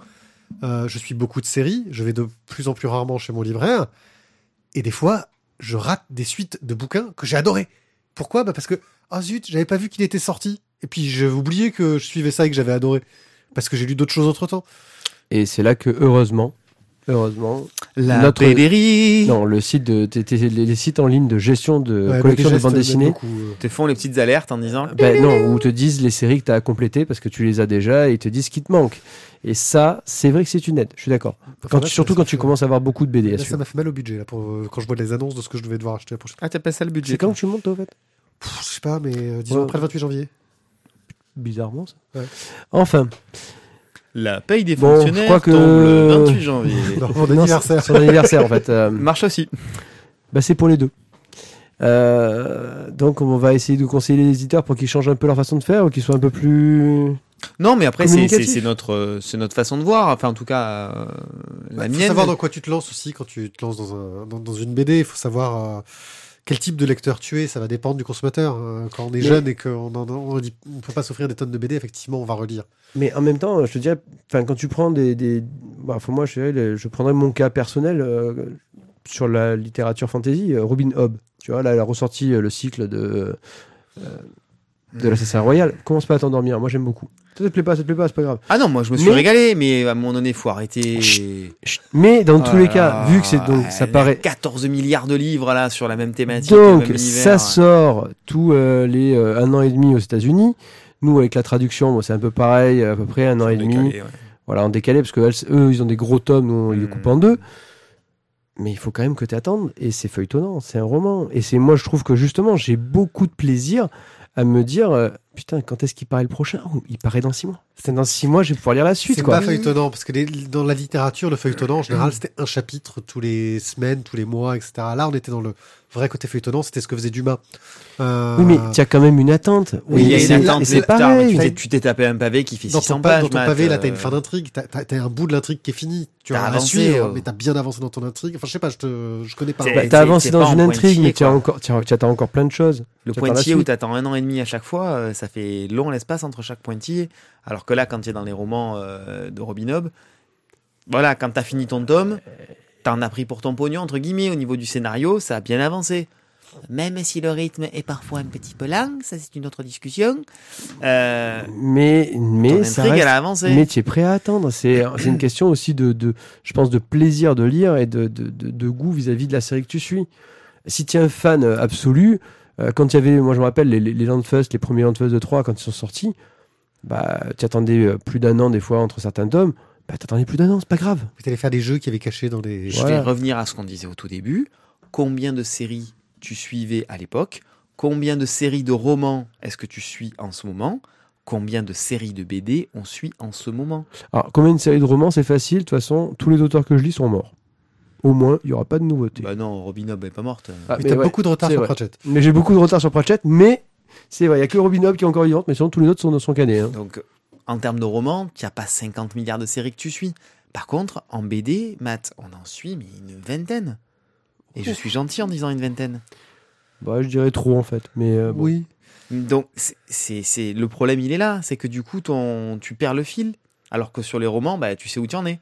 S1: euh, je suis beaucoup de séries, je vais de plus en plus rarement chez mon libraire et des fois, je rate des suites de bouquins que j'ai adorés. Pourquoi? Bah Parce que, ah zut, j'avais pas vu qu'il était sorti. Et puis, j'ai oublié que je suivais ça et que j'avais adoré. Parce que j'ai lu d'autres choses entre temps.
S2: Et c'est là que, heureusement, heureusement,
S3: La
S2: Notre- non, le site de, t- t- les les sites en ligne de gestion de
S1: Ouais,
S2: collection de bandes dessinées,
S1: euh.
S3: te font les petites alertes en disant
S2: Ben non, où te disent les séries que tu as à compléter parce que tu les as déjà et ils te disent ce qui te manque. Et ça, c'est vrai que c'est une aide, je suis d'accord.
S1: Enfin,
S2: surtout quand
S1: fait-
S2: tu commences à avoir beaucoup de BD
S1: Là, ça m'a fait mal au budget là, pour, euh, quand je vois les annonces de ce que je devais devoir acheter la prochaine.
S3: Ah, t'as pas ça le budget.
S2: C'est quand que tu montes, toi, en fait?
S1: Pff, je sais pas, mais euh, disons
S2: Ouais.
S1: après le 28 janvier.
S2: Bizarrement, ça.
S1: Ouais.
S2: Enfin,
S3: La paye des
S2: Bon, je
S3: fonctionnaires
S2: crois que-
S3: tombe le 28 janvier.
S1: Non, mon anniversaire.
S2: son anniversaire, en fait. Euh,
S3: Marche aussi.
S2: bah, c'est pour les deux. Euh, donc, on va essayer de conseiller les éditeurs pour qu'ils changent un peu leur façon de faire ou qu'ils soient un peu plus.
S3: Non, mais après, c'est- notre, c'est notre façon de voir. Enfin, en tout cas, euh, la
S1: Il faut
S3: mienne.
S1: savoir dans quoi tu te lances aussi quand tu te lances dans, un, dans, dans une BD. Il faut savoir euh, quel type de lecteur tu es. Ça va dépendre du consommateur. Euh, quand on est
S2: Mais-
S1: jeune et qu'on on on peut pas s'offrir des tonnes de BD, effectivement, on va relire.
S2: Mais en même temps, je te dirais, quand tu prends des, des... Bah, moi, je, prendrais mon cas personnel euh, sur la littérature fantasy, euh, Robin Hobb. Tu vois, là, elle a ressorti euh, le cycle de euh, de l'assassin royal. Commence pas à t'endormir. Moi, j'aime beaucoup. Ça te plaît pas, ça te plaît pas, c'est pas grave.
S3: Ah non, moi je me suis
S2: Mais-
S3: régalé, mais à un moment donné, faut arrêter.
S2: Chut. Mais dans tous les
S3: là
S2: cas, vu que c'est donc, ça paraît.
S3: 14 milliards de livres là sur la même thématique,
S2: Donc,
S3: même
S2: ça sort tous euh, les euh, un an et demi aux États-Unis. Nous, avec la traduction, bon, c'est un peu pareil, à peu près un an et demi.
S3: Décalé, ouais.
S2: voilà, en décalé, parce que eux, ils ont des gros tomes, nous, on les
S3: Hmm.
S2: coupe en deux. Mais il faut quand même que tu attendes, et c'est feuilletonnant, c'est un roman. Et c'est moi, je trouve que justement, j'ai beaucoup de plaisir à me dire, euh, putain, quand est-ce qu'il paraît le prochain? Oh, Il paraît dans six mois? C'est dans six mois, je vais pouvoir lire la suite,
S1: C'est
S2: quoi.
S1: pas feuilletonnant, parce que les- dans la littérature, le feuilletonnant, en général, c'était un chapitre tous les semaines, tous les mois, etc. Là, on était dans le vrai côté feuilletonnant, c'était ce que faisait Dumas. Euh,
S2: Oui, mais tu as quand même une attente.
S1: Oui,
S3: il y a une
S2: c'est-
S3: attente,
S2: pareil.
S3: tu t'es- Tu t'es tapé un pavé qui fait
S1: dans
S3: 600
S1: ton, pa-
S3: pages.
S1: dans ton pavé, là, t'as
S3: euh,
S1: une fin d'intrigue, t'as, t'as- t'as un bout de l'intrigue qui est fini. Tu as
S3: avancé,
S1: suivre,
S3: euh.
S1: mais t'as bien avancé dans ton intrigue. Enfin, je sais pas, je te, je connais pas.
S2: Bah, t'as avancé dans une intrigue, mais tu as as- attends encore plein de choses.
S3: Le pointillé où t'attends un an et demi à chaque fois, euh, ça fait long l'espace entre chaque pointillé. Alors que là, quand tu es dans les romans euh, de Robin Hobb, voilà, quand t'as fini ton tome, t'en as pris pour ton pognon, entre guillemets, au niveau du scénario, ça a bien avancé. Même si le rythme est parfois un petit peu lent, ça c'est une autre discussion. Euh,
S2: Mais, mais ça reste-
S3: elle a avancé.
S2: Mais tu es prêt à attendre. C'est une question aussi de, de, je pense, de plaisir de lire et de, de, goût vis-à-vis de la série que tu suis. Si tu es un fan absolu, euh, quand il y avait, moi je me rappelle, les, les, les Landfest, les premiers Landfest de 3, quand ils sont sortis, bah, tu attendais euh, plus d'un an des fois entre certains tomes. Bah, t'attendais plus d'un an, c'est pas grave.
S1: Tu allais faire des jeux qui avaient caché dans les.
S3: Je
S2: Voilà.
S3: vais revenir à ce qu'on disait au tout début. Combien de séries tu suivais à l'époque? Combien de séries de romans est-ce que tu suis en ce moment? Combien de séries de BD on suit en ce moment?
S2: Alors, combien une série de romans, c'est facile. De toute façon, tous les auteurs que je lis sont morts. Au moins, il n'y aura pas de nouveauté.
S3: Bah non, Robin Hobb est pas morte.
S2: Ah,
S1: Mais
S2: mais
S1: t'as
S2: ouais,
S1: beaucoup de retard sur
S2: vrai.
S1: Pratchett.
S2: Mais j'ai beaucoup de retard sur Pratchett, mais c'est vrai, il n'y a que Robin Hobb qui est encore vivante, mais sinon tous les autres sont, sont canés. hein.
S3: Donc, en termes de romans, tu n'as pas 50 milliards de séries que tu suis. Par contre, en BD, Matt, on en suit mais une vingtaine. Et je suis gentil en disant une vingtaine.
S2: Bah, je dirais trop en fait. Mais euh, bon.
S1: Oui.
S3: Donc, c'est- c'est c'est- le problème, il est là. C'est que du coup, ton, tu perds le fil. Alors que sur les romans, bah, tu sais où tu en es.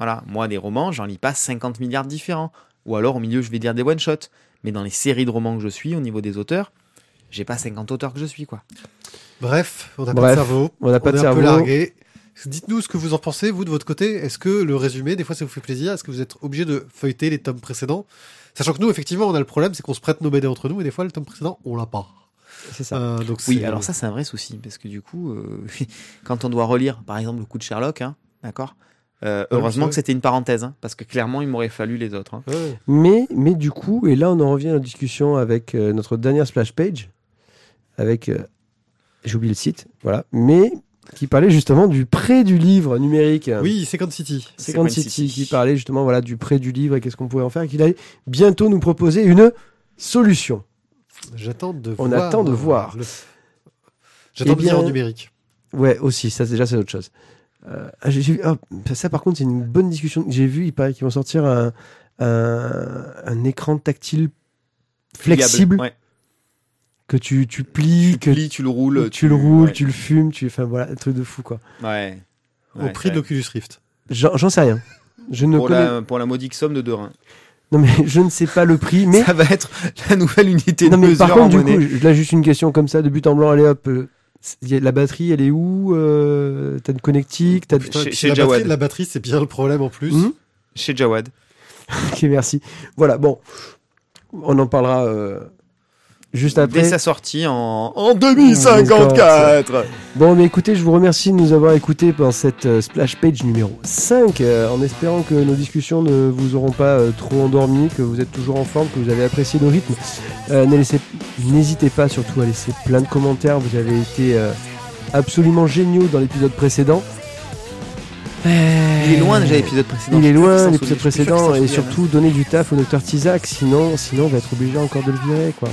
S3: Voilà. Moi, des romans, j'en lis pas 50 milliards différents. Ou alors, au milieu, je vais dire des one-shots. Mais dans les séries de romans que je suis, au niveau des auteurs, j'ai pas 50 auteurs que je suis, quoi.
S1: Bref, on n'a pas de cerveau.
S2: on n'a pas
S1: on
S2: de
S1: est un
S2: cerveau.
S1: peu largué. Dites-nous ce que vous en pensez, vous, de votre côté. Est-ce que le résumé, des fois, ça vous fait plaisir? Est-ce que vous êtes obligé de feuilleter les tomes précédents? Sachant que nous, effectivement, on a le problème, c'est qu'on se prête nos BD entre nous, et des fois, le tome précédent, on l'a pas.
S2: C'est ça.
S1: Euh, donc
S3: Oui, alors ça, c'est un vrai souci. Parce que du coup, euh, quand on doit relire, par exemple, le coup de Sherlock, hein, d'accord Euh,
S1: oui,
S3: Heureusement que c'était une parenthèse. hein, parce que clairement, il m'aurait fallu les autres. hein.
S1: Ouais.
S2: Mais, mais du coup, et là on en revient à la discussion avec euh, notre dernière splash page, avec, euh, j'ai oublié le site, voilà, mais qui parlait justement du prêt du livre numérique.
S1: Oui, Second City.
S2: Second
S3: Second
S2: City,
S3: City.
S2: qui parlait justement voilà, du prêt du livre et qu'est-ce qu'on pouvait en faire, et qu'il allait bientôt nous proposer une solution.
S1: J'attends de
S2: On
S1: voir.
S2: attend de voir.
S1: le- J'attends
S2: Eh bien-
S1: numérique.
S2: Ouais, aussi, ça déjà c'est autre chose. Euh, ah, vu- ah, ça par contre c'est une bonne discussion. J'ai vu, il paraît qu'ils vont sortir un, un, un écran tactile flexible
S3: Ouais.
S2: que tu, tu plies,
S3: Tu
S2: que
S3: plies, tu le roules.
S2: tu, le roules,
S3: ouais.
S2: tu le fumes, tu enfin voilà, un truc de fou quoi.
S3: Ouais.
S1: Au
S3: Ouais,
S1: prix de l'Oculus Rift.
S2: J'en sais rien. Je ne
S3: pour,
S2: connais
S3: la, pour la modique somme de 2 reins.
S2: non mais je ne sais pas le prix, mais
S3: Ça va être la nouvelle unité de
S2: non mais
S3: mesure
S2: par
S3: en
S2: contre du
S3: monnaie.
S2: coup, là juste une question comme ça de but en blanc, allez hop. euh, la batterie, elle est où euh, T'as une connectique T'as
S3: Chez- chez
S1: la,
S3: Jawad.
S1: batterie, la batterie, c'est bien le problème en plus.
S2: Hmm
S3: Chez Jawad.
S2: Ok, merci. Voilà, bon, on en parlera euh, juste après.
S3: Dès sa sortie en, en 2054.
S2: Bon, mais écoutez, je vous remercie de nous avoir écoutés pendant cette euh, splash page numéro 5, euh, en espérant que nos discussions ne vous auront pas euh, trop endormi, que vous êtes toujours en forme, que vous avez apprécié le rythme. Euh, N'hésitez pas surtout à laisser plein de commentaires, vous avez été euh, absolument géniaux dans l'épisode précédent.
S3: Il est loin déjà l'épisode précédent.
S2: Il est loin l'épisode précédent et surtout donner du taf au docteur Tizak, sinon, sinon on va être obligé encore de le virer quoi.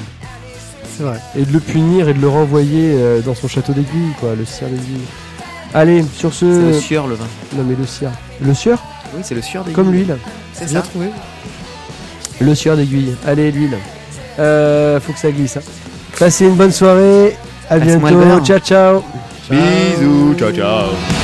S1: C'est vrai.
S2: Et de le punir et de le renvoyer euh, dans son château d'aiguille quoi, le cire d'aiguille. Allez, sur ce...
S3: C'est le sieur le vin.
S2: Non mais le cire. Le sieur?
S3: Oui, c'est le sieur des
S2: Comme l'huile.
S3: C'est
S1: Bien
S3: ça.
S1: trouvé.
S2: Le sieur d'aiguille. Allez, l'huile. Euh, faut que ça glisse. hein. Passez une bonne soirée. À bientôt. Ciao, ciao.
S3: Bisous, ciao ciao.